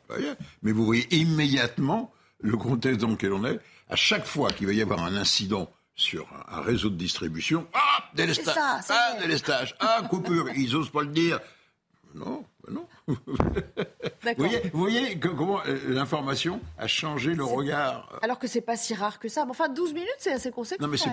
mais vous voyez immédiatement le contexte dans lequel on est, à chaque fois qu'il va y avoir un incident sur un, réseau de distribution, ah, délestage, ah, délestage, ah, coupure, ils osent pas le dire. Non, ben non. vous voyez, vous voyez comment euh, l'information a changé le regard. Alors que c'est pas si rare que ça. enfin, 12 minutes, c'est assez conséquent. Non, mais c'est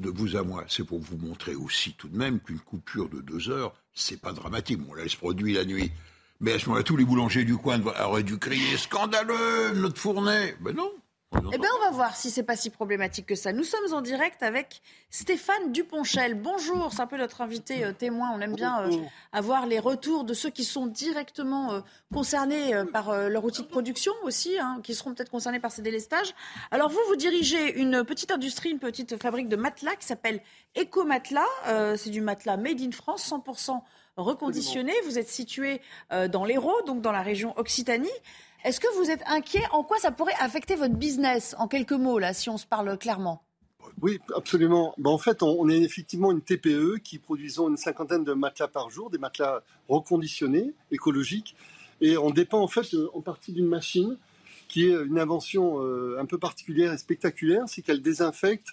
de vous à moi, c'est pour vous montrer aussi tout de même qu'une coupure de deux heures, c'est pas dramatique. Bon, là, elle se produit la nuit. Mais à ce moment-là, tous les boulangers du coin auraient dû crier scandaleux, notre fournée. Ben non. Eh bien, on va voir si c'est pas si problématique que ça. Nous sommes en direct avec Stéphane Duponchel. Bonjour, c'est un peu notre invité euh, témoin. On aime bien euh, avoir les retours de ceux qui sont directement euh, concernés par leur outil de production aussi, hein, qui seront peut-être concernés par ces délestages. Alors vous, vous dirigez une petite industrie, une petite fabrique de matelas qui s'appelle Eco Matelas. c'est du matelas made in France, 100% reconditionné. Vous êtes situé dans l'Hérault, donc dans la région Occitanie. Est-ce que vous êtes inquiet En quoi ça pourrait affecter votre business En quelques mots, là, si on se parle clairement? Oui, absolument. Ben, en fait, on, est effectivement une TPE qui produisons une cinquantaine de matelas par jour, des matelas reconditionnés, écologiques. Et on dépend en fait en partie d'une machine qui est une invention euh, un peu particulière et spectaculaire, c'est qu'elle désinfecte,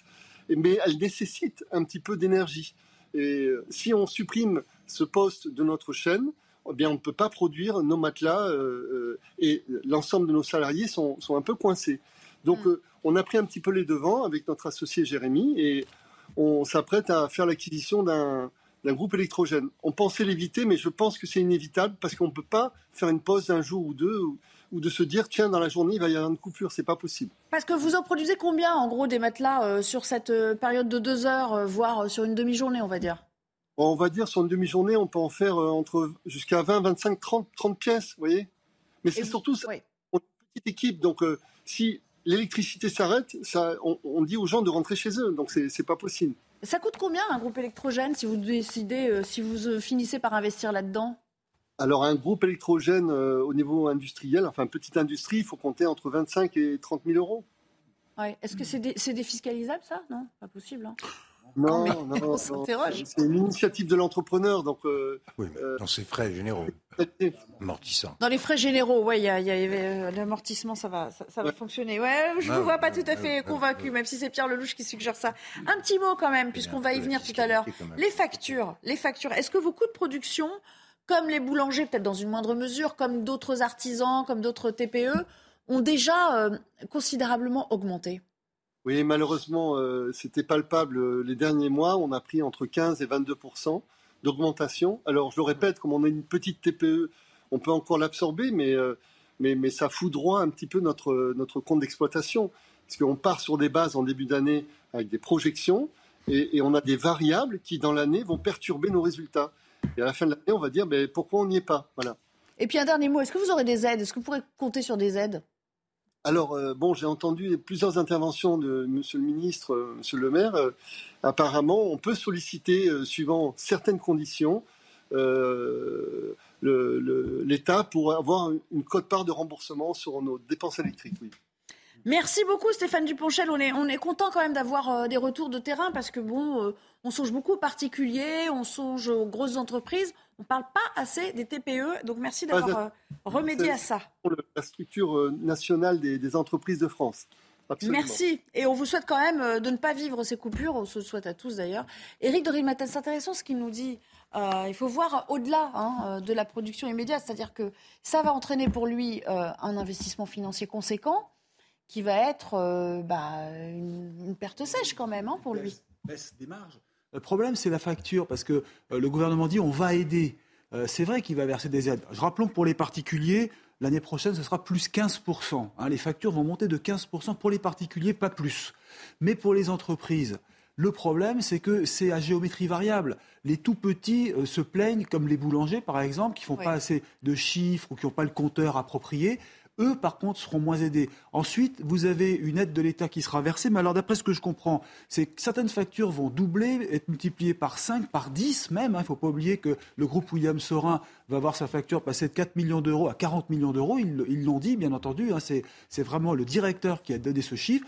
mais elle nécessite un petit peu d'énergie. Et euh, si on supprime ce poste de notre chaîne, eh bien, on ne peut pas produire nos matelas euh, euh, et l'ensemble de nos salariés sont, un peu coincés. Donc, mm. euh, on a pris un petit peu les devants avec notre associé Jérémy et on s'apprête à faire l'acquisition d'un groupe électrogène. On pensait l'éviter, mais je pense que c'est inévitable parce qu'on ne peut pas faire une pause d'un jour ou deux ou, de se dire tiens dans la journée il va y avoir une coupure, c'est pas possible. Parce que vous en produisez combien en gros des matelas sur cette période de deux heures, voire sur une demi-journée, on va dire? On va dire sur une demi-journée, on peut en faire euh, entre jusqu'à 20, 25, 30, 30 pièces, vous voyez. Mais c'est surtout, on est une petite équipe, donc euh, si l'électricité s'arrête, on, dit aux gens de rentrer chez eux, donc c'est pas possible. Ça coûte combien un groupe électrogène si vous décidez, euh, si vous finissez par investir là-dedans? Alors un groupe électrogène au niveau industriel, enfin petite industrie, il faut compter entre 25 et 30 000 euros. Est-ce que c'est défiscalisable ça? Non, pas possible. Hein. Non, non, non, C'est une initiative de l'entrepreneur, donc. Euh, oui, mais euh, dans ses frais généraux, amortissants. Dans les frais généraux, oui, il y a, euh, l'amortissement, ça va, ça, va fonctionner. Ouais, je ne vous vois pas tout à fait convaincu, même si c'est Pierre Lelouch qui suggère ça. Un petit mot quand même, puisqu'on va y venir tout à l'heure. Les factures, les factures. Est-ce que vos coûts de production, comme les boulangers, peut-être dans une moindre mesure, comme d'autres artisans, comme d'autres TPE, ont déjà considérablement augmenté? Oui, malheureusement, euh, c'était palpable euh, les derniers mois. On a pris entre 15 et 22% d'augmentation. Alors, je le répète, comme on est une petite TPE, on peut encore l'absorber, mais, euh, mais, mais, ça fout droit un petit peu notre, notre compte d'exploitation. Parce qu'on part sur des bases en début d'année avec des projections et, on a des variables qui, dans l'année, vont perturber nos résultats. Et à la fin de l'année, on va dire mais pourquoi on n'y est pas? Voilà. Et puis un dernier mot, est-ce que vous aurez des aides? Est-ce que vous pourrez compter sur des aides? Alors, euh, bon, j'ai entendu plusieurs interventions de Monsieur le ministre. Euh, Monsieur le maire. Euh, apparemment, on peut solliciter, suivant certaines conditions, l'État pour avoir une cote-part de remboursement sur nos dépenses électriques. Oui. Merci beaucoup Stéphane Duponchel. On est, on est content quand même d'avoir des retours de terrain parce que bon, on songe beaucoup aux particuliers, on songe aux grosses entreprises. On ne parle pas assez des TPE, donc merci d'avoir euh, remédié à ça. Pour la structure euh, nationale des, entreprises de France. Merci. Et on vous souhaite quand même euh, de ne pas vivre ces coupures. On se le souhaite à tous d'ailleurs. Éric de Rimaten, c'est intéressant ce qu'il nous dit. il faut voir au-delà hein, de la production immédiate. C'est-à-dire que ça va entraîner pour lui un investissement financier conséquent qui va être euh, bah, une, perte sèche quand même hein, pour lui. Baisse des marges. Le problème, c'est la facture, parce que euh, le gouvernement dit on va aider. Euh, c'est vrai qu'il va verser des aides. Je rappelons pour les particuliers, l'année prochaine, ce sera plus 15%. Hein. les factures vont monter de 15% pour les particuliers, pas plus. Mais pour les entreprises, le problème, c'est que c'est à géométrie variable. Les tout petits se plaignent, comme les boulangers, par exemple, qui font pas assez de chiffres ou qui n'ont pas le compteur approprié. Eux, par contre, seront moins aidés. Ensuite, vous avez une aide de l'État qui sera versée. Mais alors, d'après ce que je comprends, c'est que certaines factures vont doubler, être multipliées par 5, par 10 même. Il hein. ne faut pas oublier que le groupe William Sorin va voir sa facture passer de 4 millions d'euros à 40 millions d'euros. Ils l'ont dit, bien entendu. Hein. C'est vraiment le directeur qui a donné ce chiffre.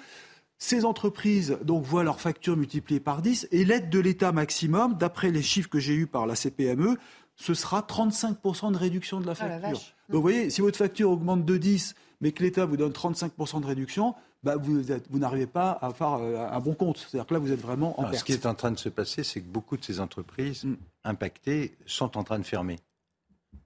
Ces entreprises donc voient leur facture multipliée par 10 et l'aide de l'État maximum, d'après les chiffres que j'ai eus par la CPME, ce sera 35% de réduction de la ah, facture. Donc vous voyez, si votre facture augmente de 10, mais que l'État vous donne 35% de réduction, bah vous, vous n'arrivez pas à faire euh, un bon compte. C'est-à-dire que là, vous êtes vraiment en perte. Ce qui est en train de se passer, c'est que beaucoup de ces entreprises mm. impactées sont en train de fermer.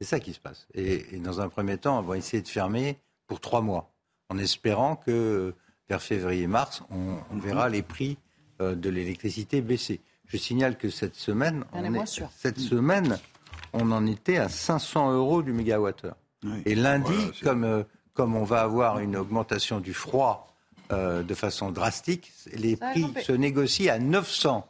C'est ça qui se passe. Et, dans un premier temps, on va essayer de fermer pour trois mois, en espérant que vers février-mars, on, mm-hmm. verra les prix euh, de l'électricité baisser. Je signale que cette semaine, cette semaine, on en était à 500 euros du mégawattheure. Et lundi, comme, euh, comme on va avoir une augmentation du froid euh, de façon drastique, les prix se négocient à 900.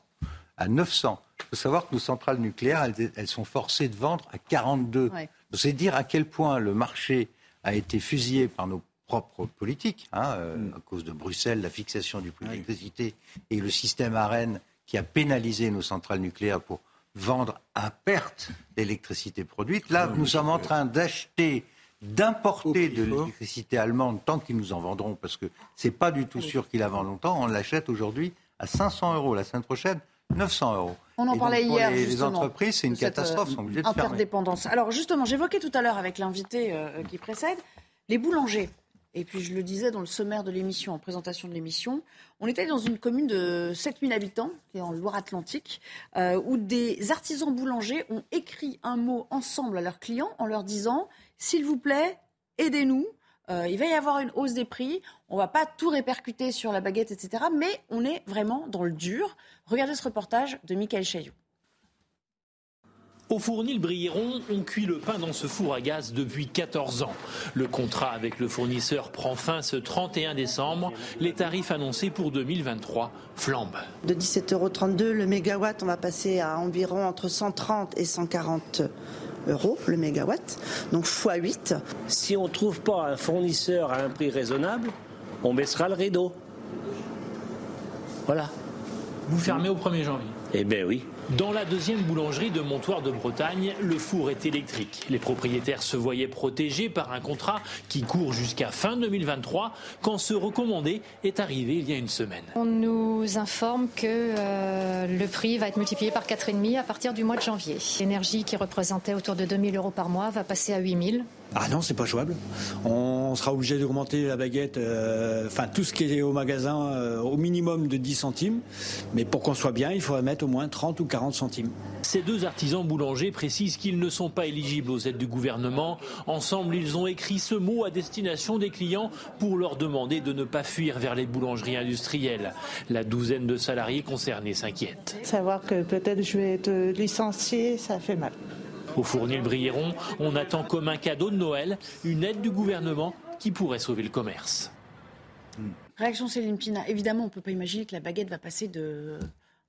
À 900. Il faut savoir que nos centrales nucléaires, elles, sont forcées de vendre à 42. C'est dire à quel point le marché a été fusillé par nos propres politiques, hein, euh, mm. à cause de Bruxelles, la fixation du prix de l'électricité et le système AREN qui a pénalisé nos centrales nucléaires pour vendre à perte l'électricité produite. Là, nous sommes en train d'acheter d'importer de l'électricité allemande tant qu'ils nous en vendront, parce que c'est pas du tout sûr qu'ils la vendent longtemps. On l'achète aujourd'hui à 500 euros. La semaine prochaine, 900 euros. On en parlait hier. Les, les entreprises, c'est une catastrophe, sont de interdépendance. Alors justement, j'évoquais tout à l'heure avec l'invité euh, qui précède les boulangers. Et puis je le disais dans le sommaire de l'émission, en présentation de l'émission, on était dans une commune de 7000 habitants, qui est en Loire-Atlantique, euh, où des artisans boulangers ont écrit un mot ensemble à leurs clients en leur disant S'il vous plaît, aidez-nous. Euh, il va y avoir une hausse des prix. On ne va pas tout répercuter sur la baguette, etc. Mais on est vraiment dans le dur. Regardez ce reportage de Michael Chaillot. Au fournil Brilleron, on cuit le pain dans ce four à gaz depuis 14 ans. Le contrat avec le fournisseur prend fin ce 31 décembre. Les tarifs annoncés pour 2023 flambent. De 17,32 euros le mégawatt, on va passer à environ entre 130 et 140 euros le mégawatt, donc x8. Si on ne trouve pas un fournisseur à un prix raisonnable, on baissera le rideau. Voilà. Vous fermez au 1er janvier Eh bien oui. Dans la deuxième boulangerie de Montoire de Bretagne, le four est électrique. Les propriétaires se voyaient protégés par un contrat qui court jusqu'à fin 2023 quand ce recommandé est arrivé il y a une semaine. On nous informe que euh, le prix va être multiplié par 4,5 à partir du mois de janvier. L'énergie qui représentait autour de 2000 euros par mois va passer à 8000. Ah non, c'est pas jouable. On sera obligé d'augmenter la baguette, euh, enfin tout ce qui est au magasin, euh, au minimum de 10 centimes. Mais pour qu'on soit bien, il faudrait mettre au moins 30 ou 40 centimes. Ces deux artisans boulangers précisent qu'ils ne sont pas éligibles aux aides du gouvernement. Ensemble, ils ont écrit ce mot à destination des clients pour leur demander de ne pas fuir vers les boulangeries industrielles. La douzaine de salariés concernés s'inquiètent. Savoir que peut-être je vais être licencié, ça fait mal. Au fournil Brilleron, on attend comme un cadeau de Noël une aide du gouvernement qui pourrait sauver le commerce. Réaction Céline Pina. Évidemment, on ne peut pas imaginer que la baguette va passer de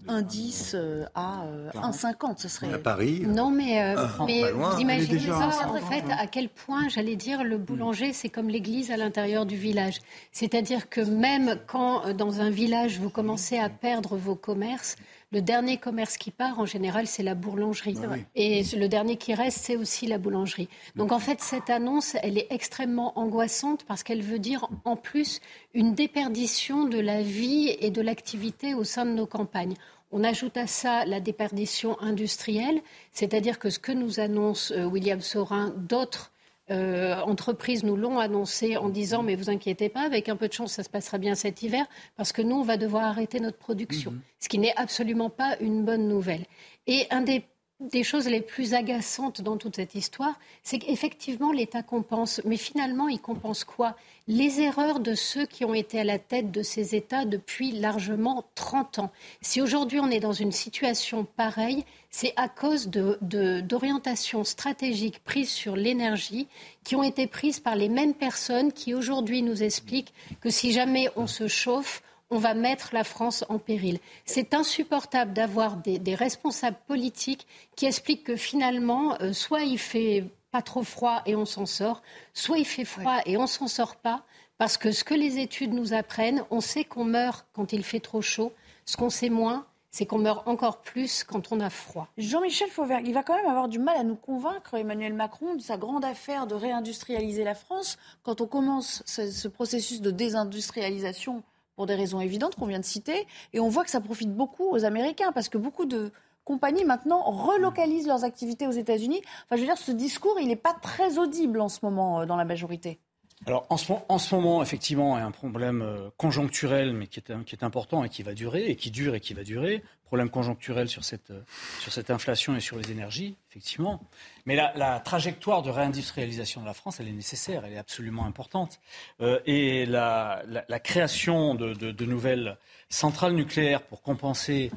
1,10 euh, à 1,50, euh, ce serait. À Paris Non, mais, euh, ah, vous imaginez ça, en fait, à quel point, j'allais dire, le boulanger, c'est comme l'église à l'intérieur du village. C'est-à-dire que même quand, dans un village, vous commencez à perdre vos commerces, le dernier commerce qui part, en général, c'est la boulangerie. Ah Et le dernier qui reste, c'est aussi la boulangerie. Donc en fait, cette annonce, elle est extrêmement angoissante parce qu'elle veut dire en plus une déperdition de la vie et de l'activité au sein de nos campagnes. On ajoute à ça la déperdition industrielle, c'est-à-dire que ce que nous annonce euh, William Sorin, d'autres euh, entreprises nous l'ont annoncé en disant mais vous inquiétez pas, avec un peu de chance ça se passera bien cet hiver parce que nous on va devoir arrêter notre production, mhm. ce qui n'est absolument pas une bonne nouvelle. Et un des des choses les plus agaçantes dans toute cette histoire, c'est qu'effectivement, l'État compense. Mais finalement, il compense quoi? Les erreurs de ceux qui ont été à la tête de ces États depuis largement 30 ans. Si aujourd'hui on est dans une situation pareille, c'est à cause d'orientations stratégiques prises sur l'énergie qui ont été prises par les mêmes personnes qui aujourd'hui nous expliquent que si jamais on se chauffe, on va mettre la France en péril. C'est insupportable d'avoir des, responsables politiques qui expliquent que finalement, euh, soit il fait pas trop froid et on s'en sort, soit il fait froid et on s'en sort pas, parce que ce que les études nous apprennent, on sait qu'on meurt quand il fait trop chaud. Ce qu'on sait moins, c'est qu'on meurt encore plus quand on a froid. Jean-Michel Fauvert, il va quand même avoir du mal à nous convaincre, Emmanuel Macron, de sa grande affaire de réindustrialiser la France. Quand on commence ce processus de désindustrialisation pour des raisons évidentes qu'on vient de citer. Et on voit que ça profite beaucoup aux Américains parce que beaucoup de compagnies maintenant relocalisent leurs activités aux États-Unis. Enfin, je veux dire, ce discours, il n'est pas très audible en ce moment euh, dans la majorité. Alors en ce, en ce, moment, effectivement, il y a un problème euh, conjoncturel, mais qui est, important et qui va durer, et qui dure et qui va durer. Problème conjoncturel sur cette, euh, sur cette inflation et sur les énergies, effectivement. Mais la, trajectoire de réindustrialisation de la France, elle est nécessaire, elle est absolument importante. Euh, et la, création de, nouvelles centrales nucléaires pour compenser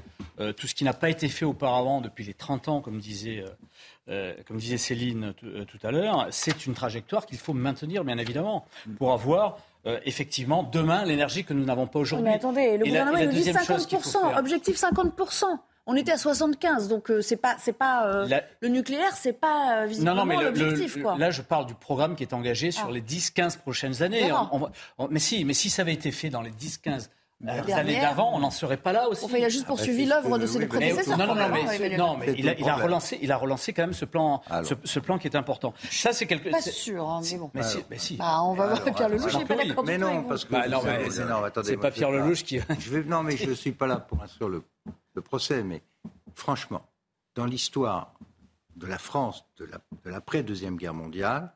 tout ce qui n'a pas été fait auparavant depuis les 30 ans, comme disait comme disait Céline euh, tout à l'heure, c'est une trajectoire qu'il faut maintenir, bien évidemment, pour avoir euh, effectivement demain l'énergie que nous n'avons pas aujourd'hui. Mais attendez, le gouvernement nous dit 50%, objectif 50%. On était à 75, donc c'est pas, c'est pas le nucléaire, c'est pas visiblement l'objectif. Là, je parle du programme qui est engagé sur ah. les 10-15 prochaines années. mais si, mais si ça avait été fait dans les 10-15 les années d'avant, on n'en serait pas là aussi. Enfin, il a juste poursuivi ah, l'œuvre de ses prédécesseurs. Non, non, non, mais, non, mais il, a, il, a, relancé, il a relancé quand même ce plan, ce, ce, plan qui est important. Ça, c'est quelque. Pas sûr, hein, mais bon. Mais si, mais si. Bah, on va voir Pierre Lelouch. N'est pas d'accord. Mais non, parce que. Bah, c'est pas Pierre Lelouch qui. Je vais, non, mais je ne suis pas là pour instruire le, le procès, mais franchement, dans l'histoire de la France de l'après Deuxième Guerre mondiale,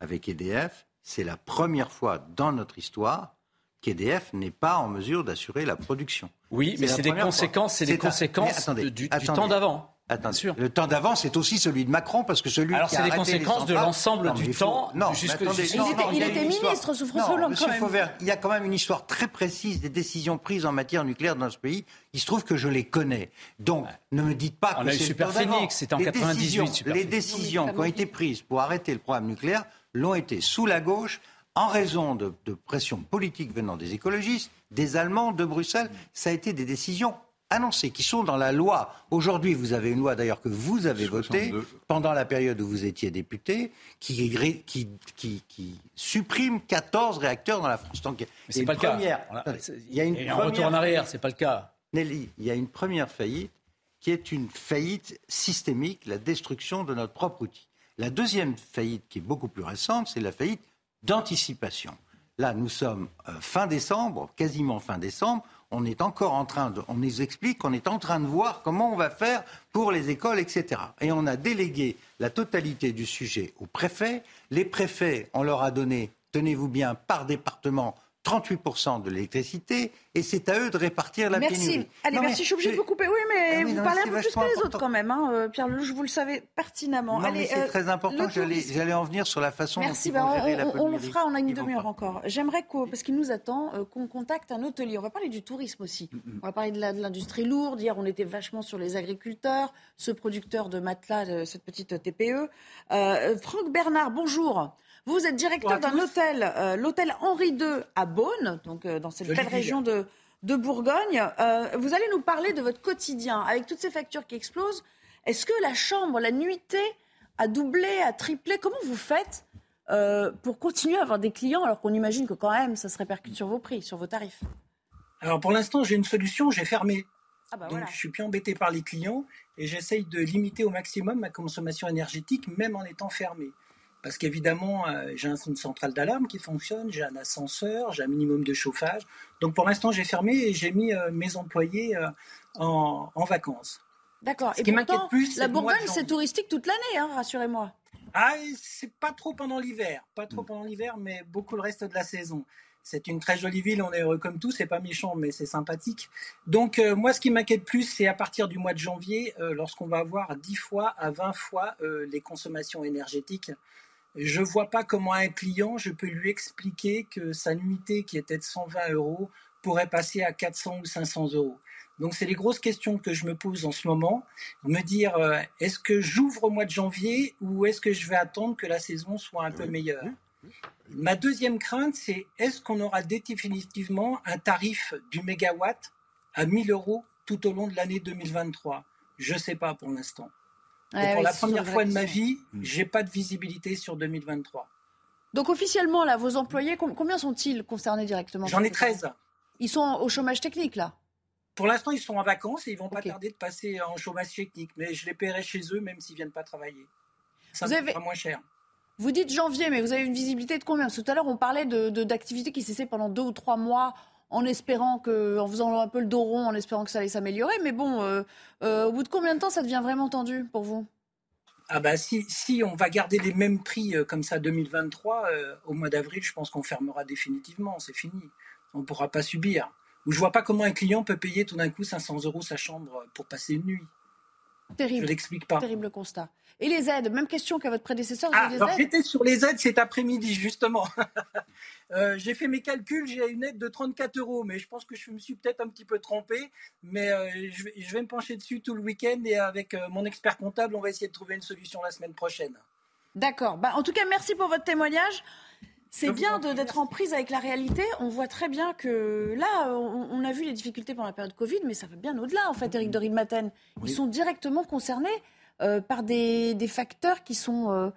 avec EDF, c'est la première fois dans notre histoire qu'EDF n'est pas en mesure d'assurer la production. Oui, mais c'est des conséquences, c'est des conséquences du, temps d'avant. Attention. Le temps d'avant, c'est aussi celui de Macron, parce que celui Alors, qui a c'est des conséquences de l'ensemble du temps. Non, jusque... attendez, il, était, il était ministre sous François Hollande, même. Fauvert, il y a quand même une histoire très précise des décisions prises en matière nucléaire dans ce pays. Il se trouve que je les connais. Donc, ne me dites pas On que c'est le temps d'avant. c'était en 98. les décisions qui ont été prises pour arrêter le programme nucléaire l'ont été sous la gauche en raison de, pression politique venant des écologistes, des Allemands, de Bruxelles, ça a été des décisions annoncées, qui sont dans la loi. Aujourd'hui, vous avez une loi d'ailleurs que vous avez votée pendant la période où vous étiez député, qui, qui, supprime 14 réacteurs dans la France. Donc, c'est pas le cas. Il y a une Et retour en arrière, c'est pas le cas. Nelly, il y a une première faillite qui est une faillite systémique, la destruction de notre propre outil. La deuxième faillite, qui est beaucoup plus récente, c'est la faillite d'anticipation. Là, nous sommes euh, fin décembre, quasiment fin décembre. On est encore en train de, on nous explique qu'on est en train de voir comment on va faire pour les écoles, etc. Et on a délégué la totalité du sujet aux préfets. Les préfets, on leur a donné, tenez-vous bien, par département, 38% de l'électricité et c'est à eux de répartir la merci. pénurie. Allez, merci, je suis obligée de vous couper. Oui, mais ah vous parlez un peu plus que les autres quand même, hein, euh, Pierre Lelouch, vous le savez pertinemment. Non, mais c'est euh, très important, j'allais en venir sur la façon merci, dont bah, la on, on le fera, on a une demi-heure encore. J'aimerais, parce qu'il nous attend, euh, qu'on contacte un hôtelier. On va parler du tourisme aussi. On va parler de l'industrie lourde. Hier, on était vachement sur les agriculteurs, ce producteur de matelas, cette petite TPE. Franck Bernard, bonjour. Vous êtes directeur d'un hôtel, euh, l'hôtel Henri II à Beaune, donc euh, dans cette belle région de, Bourgogne. Euh, vous allez nous parler de votre quotidien avec toutes ces factures qui explosent. Est-ce que la chambre, la nuitée a doublé, a triplé? Comment vous faites pour continuer à avoir des clients alors qu'on imagine que quand même ça se répercute sur vos prix, sur vos tarifs? Alors pour l'instant, j'ai une solution, j'ai fermé. Ah bah Donc je suis plus embêté par les clients et j'essaye de limiter au maximum ma consommation énergétique même en étant fermé. Parce qu'évidemment, euh, j'ai une centrale d'alarme qui fonctionne, j'ai un ascenseur, j'ai un minimum de chauffage. Donc pour l'instant, j'ai fermé et j'ai mis euh, mes employés euh, en, vacances. D'accord. Et qui pourtant, plus, la Bourgogne, c'est touristique toute l'année, hein, rassurez-moi. Ah, c'est pas trop pendant l'hiver, pas trop mm. pendant l'hiver, mais beaucoup le reste de la saison. C'est une très jolie ville, on est heureux comme tout, c'est pas méchant, mais c'est sympathique. Donc euh, moi, ce qui m'inquiète plus, c'est à partir du mois de janvier, euh, lorsqu'on va avoir 10 fois à 20 fois euh, les consommations énergétiques. Je vois pas comment un client, je peux lui expliquer que sa nuitée qui était de 120 euros pourrait passer à 400 ou 500 euros. Donc c'est les grosses questions que je me pose en ce moment. Me dire, est-ce que j'ouvre au mois de janvier ou est-ce que je vais attendre que la saison soit un peu meilleure Ma deuxième crainte, c'est est-ce qu'on aura définitivement un tarif du mégawatt à 1000 euros tout au long de l'année 2023 Je ne sais pas pour l'instant. Et pour la première fois de ma vie, hmm. j'ai pas de visibilité sur 2023. Donc officiellement, là, vos employés, combien sont-ils concernés directement J'en ai 13. Ils sont au chômage technique, là Pour l'instant, ils sont en vacances et ils vont pas tarder de passer en chômage technique. Mais je les paierai chez eux, même s'ils viennent pas travailler. Ça Vous avez... moins cher. Vous dites janvier, mais vous avez une visibilité de combien? Parce que tout à l'heure, on parlait d'activités de, qui cessaient pendant deux ou trois mois en espérant que, en faisant un peu le dos rond, en espérant que ça allait s'améliorer. Mais bon, euh, euh, au bout de combien de temps ça devient vraiment tendu pour vous? Ah bah si, si on va garder les mêmes prix euh, comme ça 2023, au mois d'avril, je pense qu'on fermera définitivement, c'est fini. On ne pourra pas subir. Ou je vois pas comment un client peut payer tout d'un coup 500 euros sa chambre pour passer une nuit. Terrible. Je l'explique pas. Terrible constat. Et les aides, même question qu'à votre prédécesseur. Ah, j'étais sur les aides cet après-midi justement. Euh, j'ai fait mes calculs, j'ai une aide de 34 euros, mais je pense que je me suis peut-être un petit peu trompé. Mais euh, je, vais, me pencher dessus tout le week-end et avec euh, mon expert comptable, on va essayer de trouver une solution la semaine prochaine. D'accord. Bah, en tout cas, merci pour votre témoignage. C'est bien d'être en prise avec la réalité. On voit très bien que là, on, a vu les difficultés pendant la période Covid, mais ça va bien au-delà, en fait, Eric de. Ils sont directement concernés euh, par des, facteurs qui sont, euh,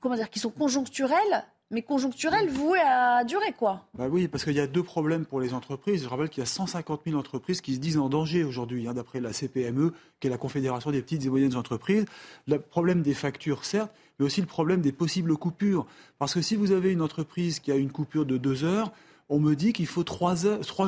comment dire, qui sont conjoncturels mais conjoncturels voués à durer, quoi. Bah oui, parce qu'il y a deux problèmes pour les entreprises. Je rappelle qu'il y a 150 000 entreprises qui se disent en danger aujourd'hui, hein, d'après la CPME, qui est la Confédération des petites et moyennes entreprises. Le problème des factures, certes, mais aussi le problème des possibles coupures. Parce que si vous avez une entreprise qui a une coupure de deux heures, on me dit qu'il faut trois,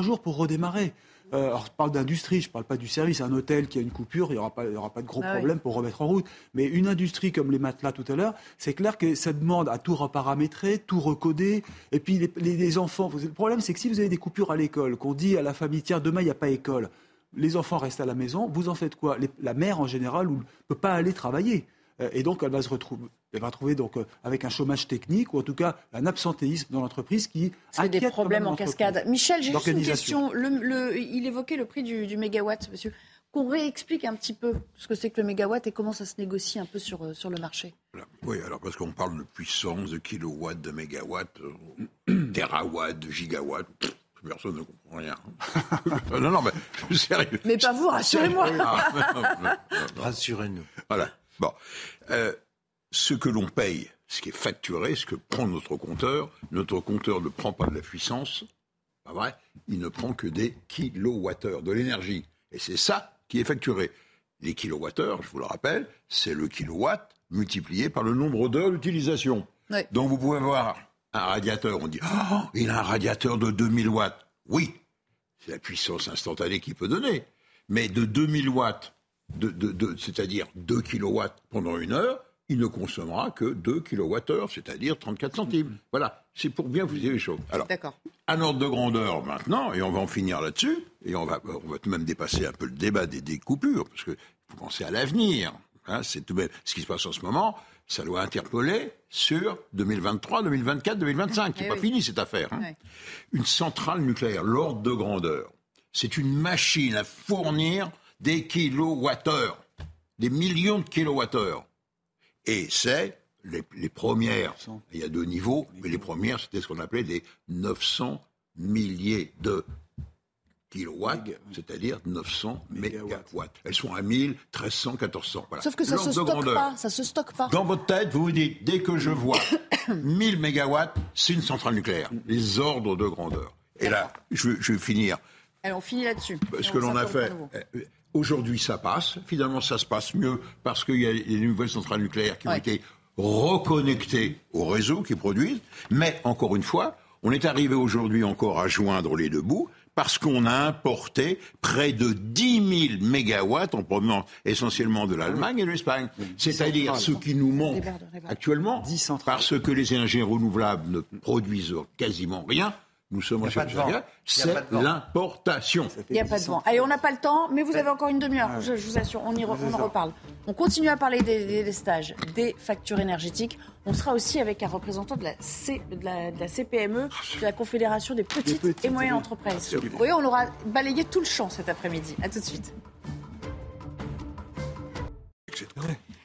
jours pour redémarrer. Euh, alors, je parle d'industrie, je ne parle pas du service. Un hôtel qui a une coupure, il n'y aura, pas, aura pas de gros ah problème pour remettre en route. Mais une industrie comme les matelas tout à l'heure, c'est clair que ça demande à tout reparamétrer, tout recoder. Et puis les, enfants, le problème c'est que si vous avez des coupures à l'école, qu'on dit à la famille, tiens, demain il n'y a pas école, les enfants restent à la maison, vous en faites quoi? La mère en général ne peut pas aller travailler. Euh, et donc, elle va se retrouver, elle va trouver donc euh, avec un chômage technique ou en tout cas un absentéisme dans l'entreprise qui a des problèmes en cascade. Michel, j'ai juste une question. il évoquait le prix du, mégawatt, monsieur. Qu'on réexplique un petit peu ce que c'est que le mégawatt et comment ça se négocie un peu sur, euh, sur le marché. Oui, alors parce qu'on parle de puissance, de kilowatts, de mégawatts, euh, terawatts, de gigawatts. Personne ne comprend rien. non, non, mais je suis sérieux. Mais pas vous, rassurez-moi. Rassurez-nous. Voilà. Bon. Euh, ce que l'on paye, ce qui est facturé, ce que prend notre compteur, notre compteur ne prend pas de la puissance, pas vrai Il ne prend que des kilowattheures, de l'énergie. Et c'est ça qui est facturé. Les kilowattheures, je vous le rappelle, c'est le kilowatt multiplié par le nombre d'heures d'utilisation. Donc vous pouvez avoir un radiateur, on dit oh, il a un radiateur de 2000 watts. Oui, c'est la puissance instantanée qu'il peut donner. Mais de 2000 watts de, c'est-à-dire 2 kW pendant une heure, il ne consommera que 2 kWh, c'est-à-dire 34 centimes. Voilà, c'est pour bien vous dire les choses. Alors, un ordre de grandeur maintenant, et on va en finir là-dessus, et on va, on va tout de même dépasser un peu le débat des, des coupures, parce que vous pensez à l'avenir. Hein, c'est tout même ce qui se passe en ce moment. Ça doit interpeller sur 2023, 2024, 2025. C'est pas fini cette affaire. Hein. Une centrale nucléaire, l'ordre de grandeur, c'est une machine à fournir des kilowattheures, des millions de kilowattheures. Et c'est les, premières, il y a deux niveaux, mais les premières, c'était ce qu'on appelait des 900 milliers de kilowatts, c'est-à-dire 900 mégawatts. Elles sont à 1000, 1300, 1400. Voilà. Sauf que ça se stocke pas, ça se stocke pas. Dans votre tête, vous vous dites, dès que je vois 1000 mégawatts, c'est une centrale nucléaire. Les ordres de grandeur. Et là, je, je vais finir. Alors, on finit là-dessus. Ce que l'on a fait, Aujourd'hui, ça passe. Finalement, ça se passe mieux parce qu'il y a les nouvelles centrales nucléaires qui ont été reconnectées au réseau qui produisent. Mais, encore une fois, on est arrivé aujourd'hui encore à joindre les deux bouts parce qu'on a importé près de 10 000 mégawatts en provenance essentiellement de l'Allemagne et de l'Espagne. C'est-à-dire ce qui nous manque actuellement, parce que les énergies renouvelables ne produisent quasiment rien, nous sommes en c'est l'importation. Il n'y a pas de vent. Allez, on n'a pas le temps, mais vous avez encore une demi-heure, je, vous assure, on, y on en reparle. On continue à parler des, stages, des factures énergétiques. On sera aussi avec un représentant de la, de la, CPME, de la Confédération des petites, et moyennes entreprises. Vous voyez, on aura balayé tout le champ cet après-midi. A tout de suite.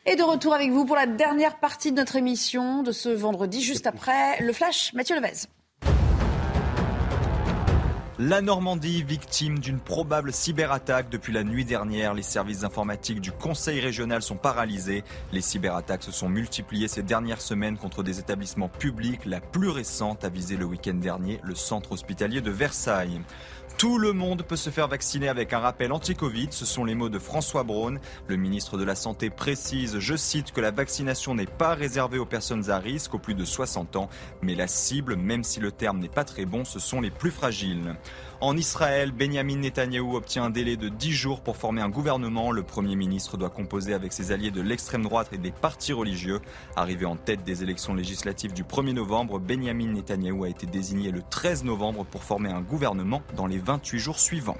Et de retour avec vous pour la dernière partie de notre émission de ce vendredi, juste après le flash. Mathieu Levez. La Normandie, victime d'une probable cyberattaque depuis la nuit dernière. Les services informatiques du Conseil régional sont paralysés. Les cyberattaques se sont multipliées ces dernières semaines contre des établissements publics. La plus récente a visé le week-end dernier le centre hospitalier de Versailles. Tout le monde peut se faire vacciner avec un rappel anti-Covid. Ce sont les mots de François Braun. Le ministre de la Santé précise, je cite, que la vaccination n'est pas réservée aux personnes à risque, aux plus de 60 ans, mais la cible, même si le terme n'est pas très bon, ce sont les plus fragiles. En Israël, Benjamin Netanyahou obtient un délai de 10 jours pour former un gouvernement. Le Premier ministre doit composer avec ses alliés de l'extrême droite et des partis religieux. Arrivé en tête des élections législatives du 1er novembre, Benjamin Netanyahou a été désigné le 13 novembre pour former un gouvernement dans les 28 jours suivants.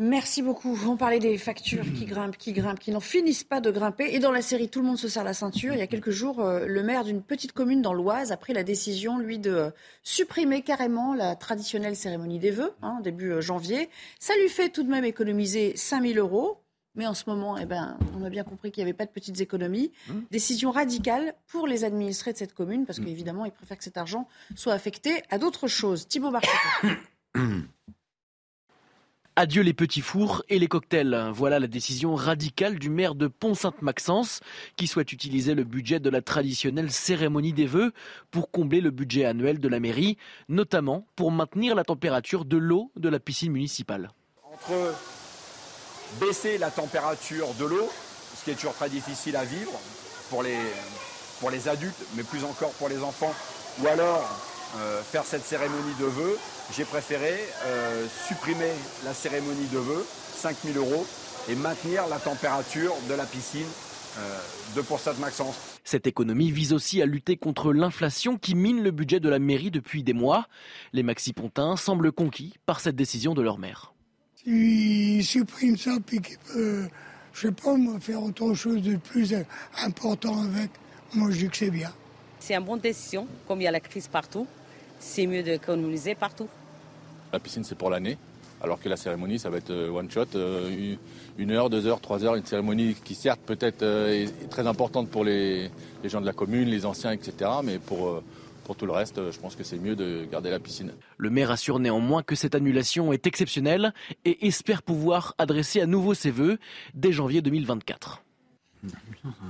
Merci beaucoup. On parlait des factures qui grimpent, qui grimpent, qui n'en finissent pas de grimper. Et dans la série Tout le monde se serre la ceinture, il y a quelques jours, euh, le maire d'une petite commune dans l'Oise a pris la décision, lui, de euh, supprimer carrément la traditionnelle cérémonie des vœux, hein, début euh, janvier. Ça lui fait tout de même économiser 5000 euros. Mais en ce moment, eh ben, on a bien compris qu'il n'y avait pas de petites économies. Mmh. Décision radicale pour les administrés de cette commune, parce mmh. qu'évidemment, ils préfèrent que cet argent soit affecté à d'autres choses. Thibault Marcheteau. Adieu les petits fours et les cocktails. Voilà la décision radicale du maire de Pont-Sainte-Maxence qui souhaite utiliser le budget de la traditionnelle cérémonie des vœux pour combler le budget annuel de la mairie, notamment pour maintenir la température de l'eau de la piscine municipale. Entre baisser la température de l'eau, ce qui est toujours très difficile à vivre pour les, pour les adultes, mais plus encore pour les enfants, ou alors euh, faire cette cérémonie de vœux, j'ai préféré euh, supprimer la cérémonie de vœux, 5000 euros, et maintenir la température de la piscine euh, de pour Maxence. Cette économie vise aussi à lutter contre l'inflation qui mine le budget de la mairie depuis des mois. Les Maxi-Pontins semblent conquis par cette décision de leur maire. S'ils suppriment ça, puis qu'ils peuvent, je sais pas, faire autre chose de plus important avec, moi je dis que c'est bien. C'est une bonne décision, comme il y a la crise partout c'est mieux d'économiser partout. La piscine, c'est pour l'année, alors que la cérémonie, ça va être euh, one shot, euh, une heure, deux heures, trois heures, une cérémonie qui certes peut-être euh, est très importante pour les, gens de la commune, les anciens, etc. Mais pour, pour tout le reste, je pense que c'est mieux de garder la piscine. Le maire assure néanmoins que cette annulation est exceptionnelle et espère pouvoir adresser à nouveau ses vœux dès janvier 2024.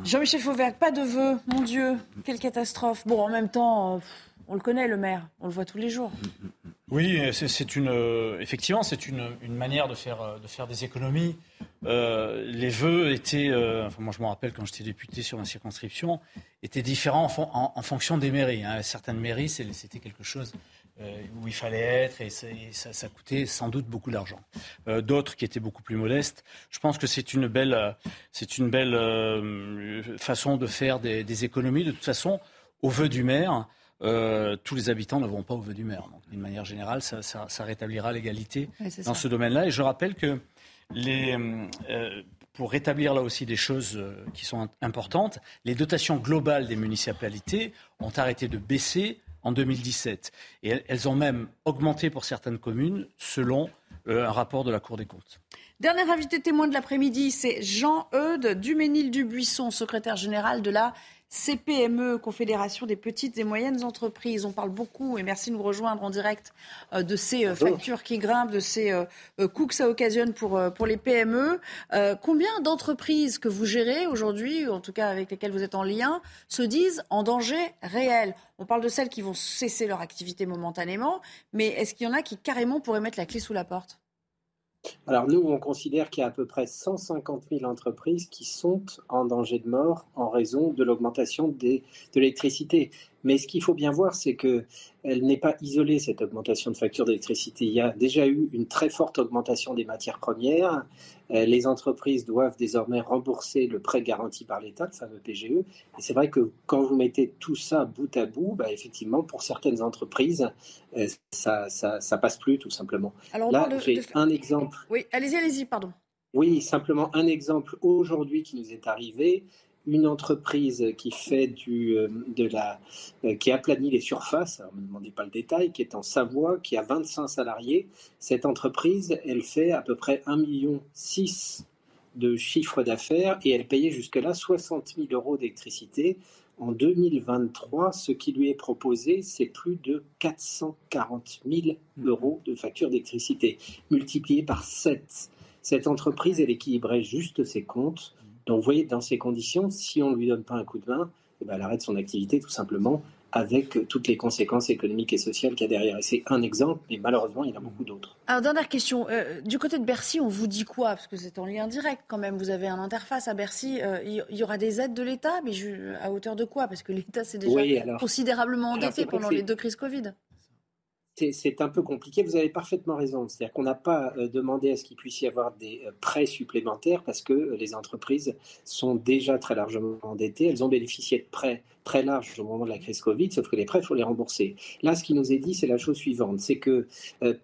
Jean-Michel Fauvert, pas de vœux, mon Dieu, quelle catastrophe. Bon, en même temps, on le connaît, le maire, on le voit tous les jours. Oui, c'est une, euh, effectivement, c'est une, manière de faire, euh, de faire des économies. Euh, les vœux étaient, enfin, moi je me rappelle quand j'étais député sur ma circonscription, étaient différents en, fonction des mairies. Hein. Certaines mairies, c'était quelque chose où il fallait être et, ça, coûtait sans doute beaucoup d'argent. D'autres qui étaient beaucoup plus modestes. Je pense que c'est une belle, c'est une belle façon de faire des, des, économies. De toute façon, au vœu du maire, euh, tous les habitants ne vont pas au vœu du maire. d'une manière générale, ça, rétablira l'égalité dans ce domaine-là. Et je rappelle que les, euh, pour rétablir là aussi des choses euh, qui sont importantes, les dotations globales des municipalités ont arrêté de baisser en 2017. Et elles ont même augmenté pour certaines communes selon un rapport de la Cour des comptes. Dernier invité témoin de l'après-midi, c'est Jean-Eudes Duménil-Dubuisson, secrétaire général de la CPME, Confédération des petites et moyennes entreprises. On parle beaucoup, et merci de nous rejoindre en direct, euh, de ces euh, factures qui grimpent, de ces euh, coûts que ça occasionne pour, pour les PME. Combien d'entreprises que vous gérez aujourd'hui, en tout cas avec lesquelles vous êtes en lien, se disent en danger réel? On parle de celles qui vont cesser leur activité momentanément, mais est-ce qu'il y en a qui carrément pourraient mettre la clé sous la porte? Alors nous, on considère qu'il y a à peu près 150 000 entreprises qui sont en danger de mort en raison de l'augmentation de l'électricité. Mais ce qu'il faut bien voir, c'est qu'elle n'est pas isolée, cette augmentation de facture d'électricité. Il y a déjà eu une très forte augmentation des matières premières. Euh, les entreprises doivent désormais rembourser le prêt garanti par l'État, le fameux PGE. Et c'est vrai que quand vous mettez tout ça bout à bout, bah, effectivement, pour certaines entreprises, euh, ça, ça, passe plus, tout simplement. Alors, Là, j'ai un exemple. Oui, allez-y, allez-y, pardon. Oui, simplement un exemple aujourd'hui qui nous est arrivé une entreprise qui fait du, euh, de la, euh, qui aplanit les surfaces, ne me demandez pas le détail, qui est en Savoie, qui a 25 salariés. Cette entreprise, elle fait à peu près 1,6 million de chiffre d'affaires et elle payait jusque-là 60 000 euros d'électricité. En 2023, ce qui lui est proposé, c'est plus de 440 000 euros de facture d'électricité, multiplié par 7. Cette entreprise, elle équilibrait juste ses comptes donc, vous voyez, dans ces conditions, si on ne lui donne pas un coup de main, eh ben, elle arrête son activité tout simplement avec toutes les conséquences économiques et sociales qu'il y a derrière. Et c'est un exemple, mais malheureusement, il y en a beaucoup d'autres. Alors, dernière question. Euh, du côté de Bercy, on vous dit quoi? Parce que c'est en lien direct quand même. Vous avez un interface à Bercy. Euh, il y aura des aides de l'État, mais à hauteur de quoi? Parce que l'État s'est déjà considérablement endetté pendant les deux crises Covid c'est un peu compliqué. Vous avez parfaitement raison. C'est-à-dire qu'on n'a pas euh, demandé à ce qu'il puisse y avoir des euh, prêts supplémentaires parce que euh, les entreprises sont déjà très largement endettées. Elles ont bénéficié de prêts très larges au moment de la crise Covid, sauf que les prêts, il faut les rembourser. Là, ce qui nous est dit, c'est la chose suivante. C'est que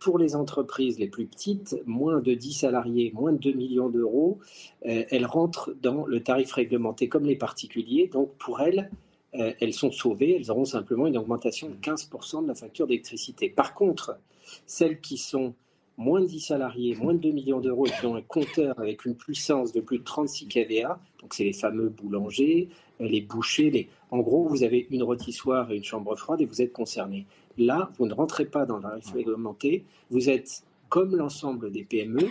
pour les entreprises les plus petites, moins de 10 salariés, moins de 2 millions d'euros, elles rentrent dans le tarif réglementé comme les particuliers. Donc, pour elles, euh, elles sont sauvées, elles auront simplement une augmentation de 15% de la facture d'électricité. Par contre, celles qui sont moins de 10 salariés, moins de 2 millions d'euros qui ont un compteur avec une puissance de plus de 36 kVA, donc c'est les fameux boulangers, euh, les bouchers, en gros, vous avez une rôtissoire et une chambre froide et vous êtes concerné. Là, vous ne rentrez pas dans la réglementé, vous êtes comme l'ensemble des PME,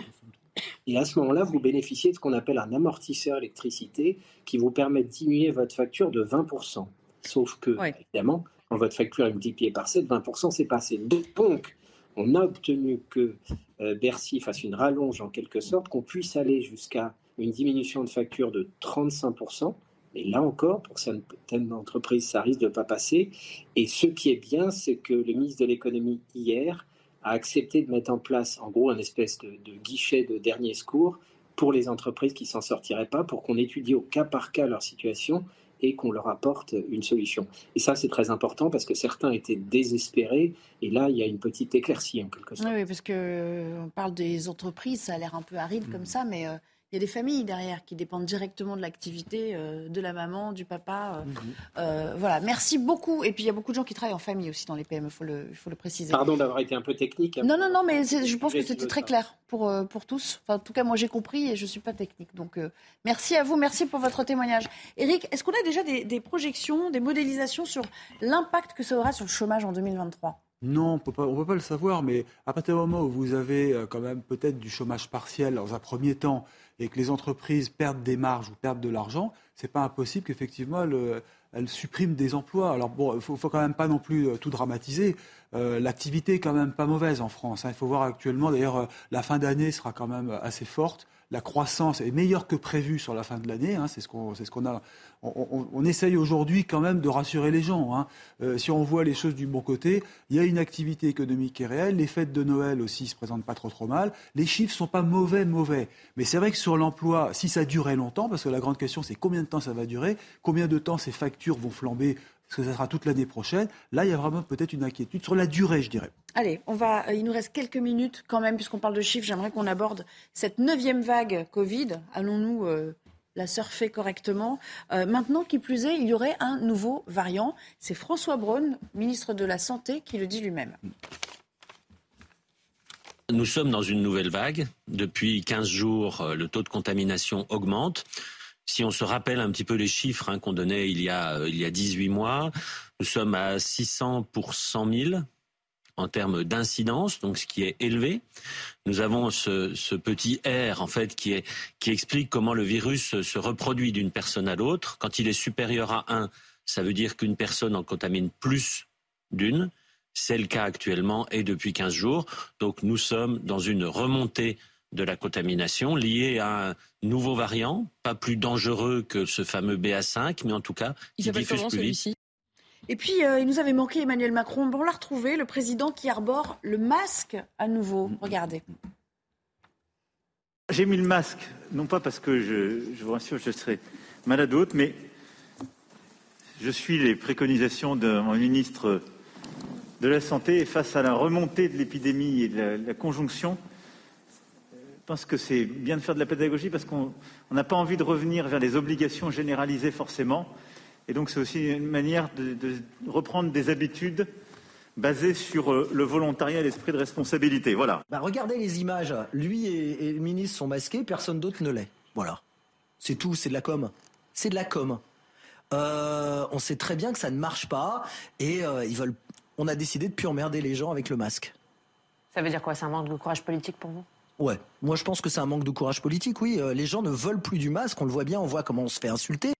et à ce moment-là, vous bénéficiez de ce qu'on appelle un amortisseur électricité qui vous permet de diminuer votre facture de 20%. Sauf que, évidemment, quand votre facture est multipliée par 7, 20%, c'est passé. Donc, on a obtenu que euh, Bercy fasse une rallonge en quelque sorte, qu'on puisse aller jusqu'à une diminution de facture de 35%. Mais là encore, pour certaines entreprises, ça risque de ne pas passer. Et ce qui est bien, c'est que le ministre de l'économie, hier, a accepté de mettre en place, en gros, un espèce de, guichet de dernier secours pour les entreprises qui s'en sortiraient pas, pour qu'on étudie au cas par cas leur situation et qu'on leur apporte une solution. Et ça, c'est très important parce que certains étaient désespérés et là, il y a une petite éclaircie en quelque sorte. Oui, parce qu'on euh, parle des entreprises, ça a l'air un peu aride comme mmh. ça, mais euh, il y a des familles derrière qui dépendent directement de l'activité euh, de la maman, du papa. Euh, mhm. euh, voilà, merci beaucoup. Et puis il y a beaucoup de gens qui travaillent en famille aussi dans les PME, il faut le, faut le préciser. Pardon d'avoir été un peu technique. Non, non, non, mais je pense que c'était très clair pour, pour tous. Enfin, en tout cas, moi j'ai compris et je ne suis pas technique. Donc merci à vous, merci pour votre témoignage. Eric, est-ce qu'on a déjà des, des projections, des modélisations sur l'impact que ça aura sur le chômage en 2023 non, on ne peut pas le savoir, mais à partir du moment où vous avez quand même peut-être du chômage partiel dans un premier temps, et que les entreprises perdent des marges ou perdent de l'argent, c'est pas impossible qu'effectivement elles suppriment des emplois. Alors bon, il faut, faut quand même pas non plus euh, tout dramatiser. Euh, l'activité est quand même pas mauvaise en France. Hein. Il faut voir actuellement, d'ailleurs, euh, la fin d'année sera quand même assez forte la croissance est meilleure que prévu sur la fin de l'année. Hein, c'est ce qu'on ce qu'on a. On, essaye aujourd'hui quand même de rassurer les gens. Hein. Si on voit les choses du bon côté, il y a une activité économique qui est réelle. Les fêtes de Noël aussi se présentent pas trop trop mal. Les chiffres sont pas mauvais mauvais. Mais c'est vrai que sur l'emploi, si ça durait longtemps, parce que la grande question c'est combien de temps ça va durer, combien de temps ces factures vont flamber parce que ça sera toute l'année prochaine. Là, il y a vraiment peut-être une inquiétude sur la durée, je dirais. Allez, on va, il nous reste quelques minutes quand même, puisqu'on parle de chiffres. J'aimerais qu'on aborde cette neuvième vague Covid. Allons-nous euh, la surfer correctement? Euh, Maintenant, qui plus est, il y aurait un nouveau variant. C'est François Braun, ministre de la Santé, qui le dit lui-même. Nous sommes dans une nouvelle vague. Depuis 15 jours, euh, le taux de contamination augmente. Si on se rappelle un petit peu les chiffres hein, qu'on donnait il y, a, euh, il y a 18 mois, nous sommes à 600 pour 100 000 en termes d'incidence, donc ce qui est élevé. Nous avons ce, ce, petit R en fait qui, est, qui explique comment le virus se reproduit d'une personne à l'autre. Quand il est supérieur à 1, ça veut dire qu'une personne en contamine plus d'une. C'est le cas actuellement et depuis 15 jours. Donc nous sommes dans une remontée de la contamination liée à un nouveau variant, pas plus dangereux que ce fameux BA5, mais en tout cas qui diffuse plus vite. Et puis, euh, il nous avait manqué Emmanuel Macron. Bon, on l'a retrouvé, le président qui arbore le masque à nouveau. Regardez. J'ai mis le masque, non pas parce que je, je vous rassure, je serai malade ou autre, mais je suis les préconisations de mon ministre de la Santé et face à la remontée de l'épidémie et de la, conjonction, pense que c'est bien de faire de la pédagogie parce qu'on n'a pas envie de revenir vers les obligations généralisées forcément. Et donc c'est aussi une manière de, reprendre des habitudes basées sur euh, le volontariat et l'esprit de responsabilité. Voilà. Bah regardez les images. Lui et, le ministre sont masqués, personne d'autre ne l'est. Voilà. C'est tout, c'est de la com. C'est de la com. Euh, on sait très bien que ça ne marche pas et euh, ils veulent. On a décidé de plus emmerder les gens avec le masque. Ça veut dire quoi? C'est un manque de courage politique pour vous? Ouais, moi je pense que c'est un manque de courage politique, oui. les gens ne veulent plus du masque, on le voit bien, on voit comment on se fait insulter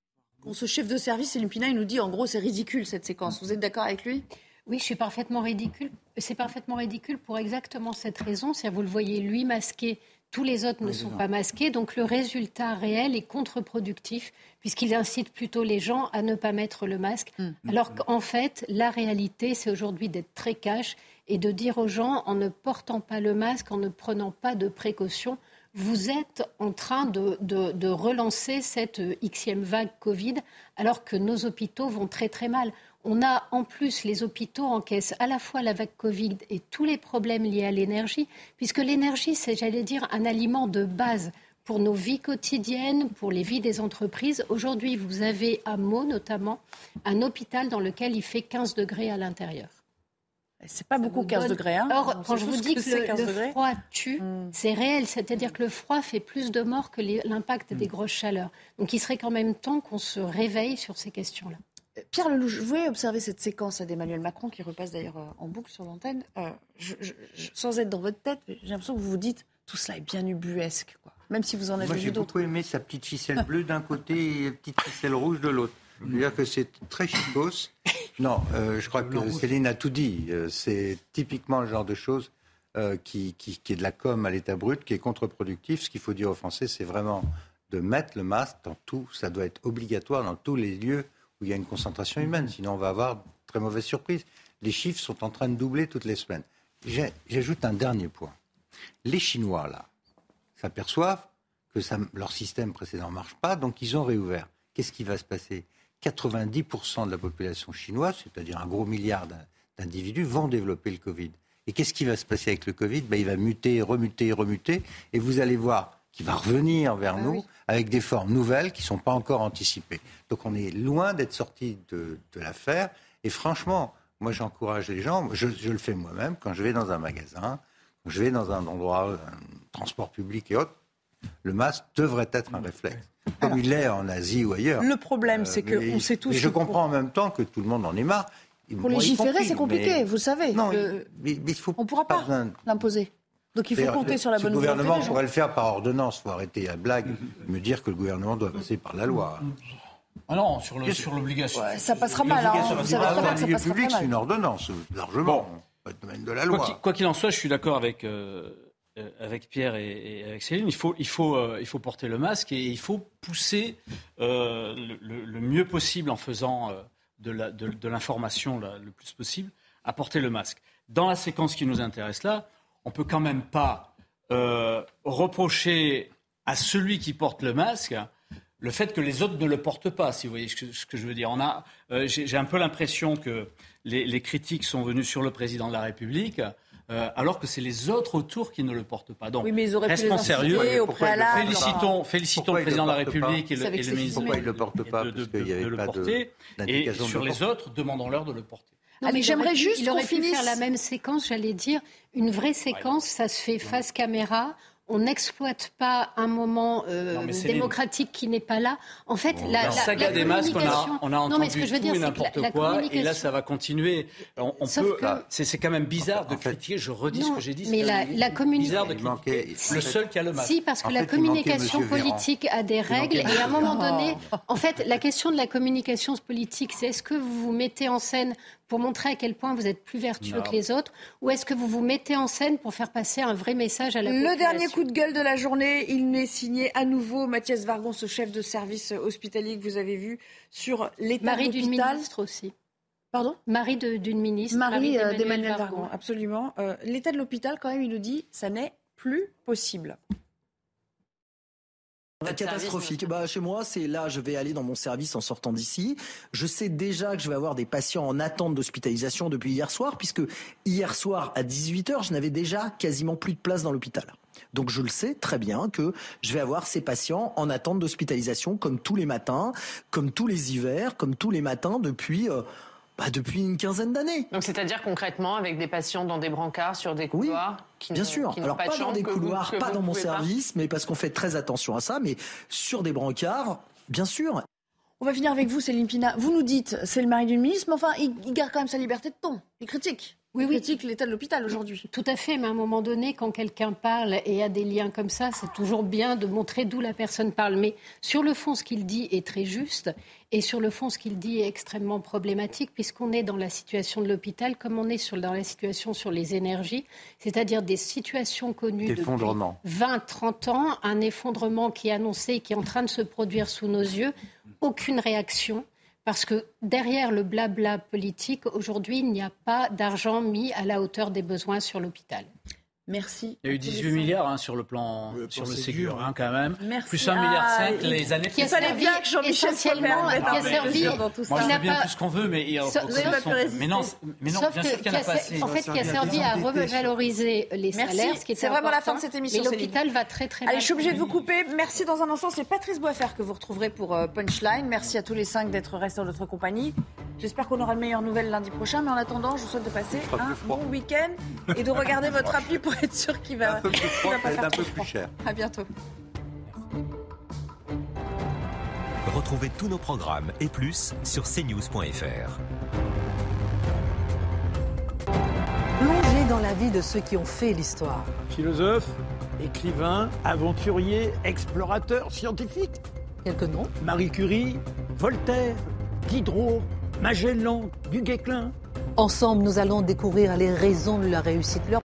ce chef de service, Lupina, il nous dit en gros c'est ridicule cette séquence. Vous êtes d'accord avec lui? Oui, je suis parfaitement ridicule. C'est parfaitement ridicule pour exactement cette raison. C'est vous le voyez lui masqué, tous les autres ne sont pas masqués. Donc le résultat réel est contre-productif puisqu'il incite plutôt les gens à ne pas mettre le masque. Mm. Alors qu'en fait, la réalité, c'est aujourd'hui d'être très cash et de dire aux gens en ne portant pas le masque, en ne prenant pas de précautions, vous êtes en train de, relancer cette xème vague Covid alors que nos hôpitaux vont très très mal. On a en plus les hôpitaux encaissent à la fois la vague Covid et tous les problèmes liés à l'énergie, puisque l'énergie, c'est, j'allais dire, un aliment de base pour nos vies quotidiennes, pour les vies des entreprises. Aujourd'hui, vous avez à Meaux notamment un hôpital dans lequel il fait 15 degrés à l'intérieur. C'est pas beaucoup 15 degrés. Hein Or, quand je vous dis que, le, froid tue, hmm. c'est réel. C'est-à-dire que le froid fait plus de morts que l'impact des hmm. grosses chaleurs. Donc il serait quand même temps qu'on se réveille sur ces questions-là. Pierre Lelouch, vous voyez observer cette séquence d'Emmanuel Macron qui repasse d'ailleurs euh, en boucle sur l'antenne. Euh, sans être dans votre tête, j'ai l'impression que vous vous dites tout cela est bien ubuesque, quoi. Même si vous en avez vu d'autres. J'ai beaucoup aimé sa petite ficelle bleue d'un côté et une petite ficelle rouge de l'autre. Je veux dire que c'est très chicos. Non, euh, je crois que Céline a tout dit. Euh, c'est typiquement le genre de choses euh, qui, qui, est de la com à l'état brut, qui est contre-productif. Ce qu'il faut dire aux Français, c'est vraiment de mettre le masque dans tout. Ça doit être obligatoire dans tous les lieux où il y a une concentration humaine. Sinon, on va avoir de très mauvaises surprises. Les chiffres sont en train de doubler toutes les semaines. J'ajoute un dernier point. Les Chinois, là, s'aperçoivent que ça, leur système précédent ne marche pas, donc ils ont réouvert. Qu'est-ce qui va se passer? 90% de la population chinoise, c'est-à-dire un gros milliard d'individus, vont développer le Covid. Et qu'est-ce qui va se passer avec le Covid? Ben, Il va muter, remuter, remuter, et vous allez voir qu'il va revenir vers ah nous avec des formes nouvelles qui ne sont pas encore anticipées. Donc on est loin d'être sorti de, l'affaire. Et franchement, moi j'encourage les gens, je, je le fais moi-même, quand je vais dans un magasin, quand je vais dans un endroit, un transport public et autres, le masque devrait être un réflexe comme il l'est en Asie ou ailleurs. Le problème, euh, c'est qu'on sait tous. Et je comprends en même temps que tout le monde en est marre. Pour légiférer, c'est compliqué, vous savez. Non, mais, il faut on ne pourra pas l'imposer. Donc il faut compter sur la bonne volonté. Le gouvernement pourrait le faire par ordonnance. Il faut arrêter la blague, me dire que le gouvernement doit passer par la loi. Ah non, sur l'obligation. Ouais, ça passera mal. Hein, vous savez très bien que ça passera public, c'est une ordonnance, largement. Bon. Le domaine de la loi. Quoi qu'il en soit, je suis d'accord avec. Euh, euh, avec Pierre et, avec Céline, euh, il faut porter le masque et il faut pousser euh, le, mieux possible en faisant de l'information le plus possible à porter le masque. Dans la séquence qui nous intéresse là, on ne peut quand même pas reprocher à celui qui porte le masque le fait que les autres ne le portent pas, si vous voyez ce que, je veux dire. j'ai, un peu l'impression que les, critiques sont venues sur le président de la République euh, alors que c'est les autres autour qui ne le portent pas. Donc, oui, mais ils auraient restons sérieux. Au préalable. Félicitons, félicitons le président de la République et le, et le ministre. Pourquoi il ne le porte pas de, de, de, de le porter. Et sur les autres, demandons-leur de le porter. Non, mais j'aimerais juste aurait pu faire la même séquence, j'allais dire, une vraie séquence, ça se fait face caméra, on n'exploite pas un moment euh, démocratique qui n'est pas là. En fait, la, la, saga des masques, on a, on a entendu ce que je veux dire, n'importe quoi, et là, ça va continuer. On, peut, c'est quand même bizarre de critiquer. Je redis ce que j'ai dit. Mais la, la communication, bizarre de critiquer le seul qui a le masque. Si, parce que la communication politique a des règles, et à un moment donné, en fait, la question de la communication politique, c'est est-ce que vous vous mettez en scène pour montrer à quel point vous êtes plus vertueux que les autres Ou est-ce que vous vous mettez en scène pour faire passer un vrai message à la Le dernier coup de gueule de la journée, il n'est signé à nouveau Mathias Vargon, ce chef de service hospitalier que vous avez vu sur l'état Marie du ministre aussi. Pardon? Mari d'une ministre. Marie euh, d'Emmanuel Vargon, absolument. Euh, l'état de l'hôpital, quand même, il nous dit, ça n'est plus possible. Catastrophique. Bah, chez moi, c'est là, je vais aller dans mon service en sortant d'ici. Je sais déjà que je vais avoir des patients en attente d'hospitalisation depuis hier soir, puisque hier soir à 18h, je n'avais déjà quasiment plus de place dans l'hôpital. Donc je le sais très bien que je vais avoir ces patients en attente d'hospitalisation comme tous les matins, comme tous les hivers, comme tous les matins depuis... Euh, bah, depuis une quinzaine d'années. Donc c'est-à-dire concrètement avec des patients dans des brancards sur des couloirs qui Bien sûr. Alors pas, dans des couloirs, pas dans mon service, mais parce qu'on fait très attention à ça, mais sur des brancards, bien sûr. On va finir avec vous, Céline Pina. Vous nous dites, c'est le mari d'une ministre, mais enfin, il, il garde quand même sa liberté de ton. Il critique. Oui, oui. critique l'état de l'hôpital aujourd'hui. Tout à fait, mais à un moment donné, quand quelqu'un parle et a des liens comme ça, c'est toujours bien de montrer d'où la personne parle. Mais sur le fond, ce qu'il dit est très juste, et sur le fond, ce qu'il dit est extrêmement problématique, puisqu'on est dans la situation de l'hôpital comme on est sur, dans la situation sur les énergies, c'est-à-dire des situations connues depuis 20-30 ans, un effondrement qui est annoncé, qui est en train de se produire sous nos yeux, aucune réaction parce que derrière le blabla politique, aujourd'hui, il n'y a pas d'argent mis à la hauteur des besoins sur l'hôpital. Merci. Il y a eu 18 milliards hein, sur le plan, sur le Ségur, hein, quand même. Merci. Plus 1 milliard 5 ah, les années qui servi bien que Jean-Michel qui a servi dans tout ça. Moi, je veux bien tout ce qu'on veut, mais il y a mais non, mais non, bien sûr qu'il n'y en a pas assez. En fait, qui a servi à revaloriser les salaires, ce qui C'est vraiment la fin de cette émission. Mais l'hôpital va très très bien. Allez, je suis obligée de vous couper. Merci dans un instant. C'est Patrice Boisfer que vous retrouverez pour euh, Punchline. Merci à tous les cinq d'être restés en notre compagnie. J'espère qu'on aura de meilleures nouvelles lundi prochain. Mais en attendant, je vous souhaite de passer un bon week-end et de regarder votre appli pour être sûr qu'il va un peu plus froid, un peu plus cher. À bientôt. Retrouvez tous nos programmes et plus sur cnews.fr. Plongez dans la vie de ceux qui ont fait l'histoire. Philosophe, écrivain, aventurier, explorateur, scientifique. Quelques noms Marie Curie, Voltaire, Diderot, Magellan, Du Guesclin. Ensemble, nous allons découvrir les raisons de la réussite, leurs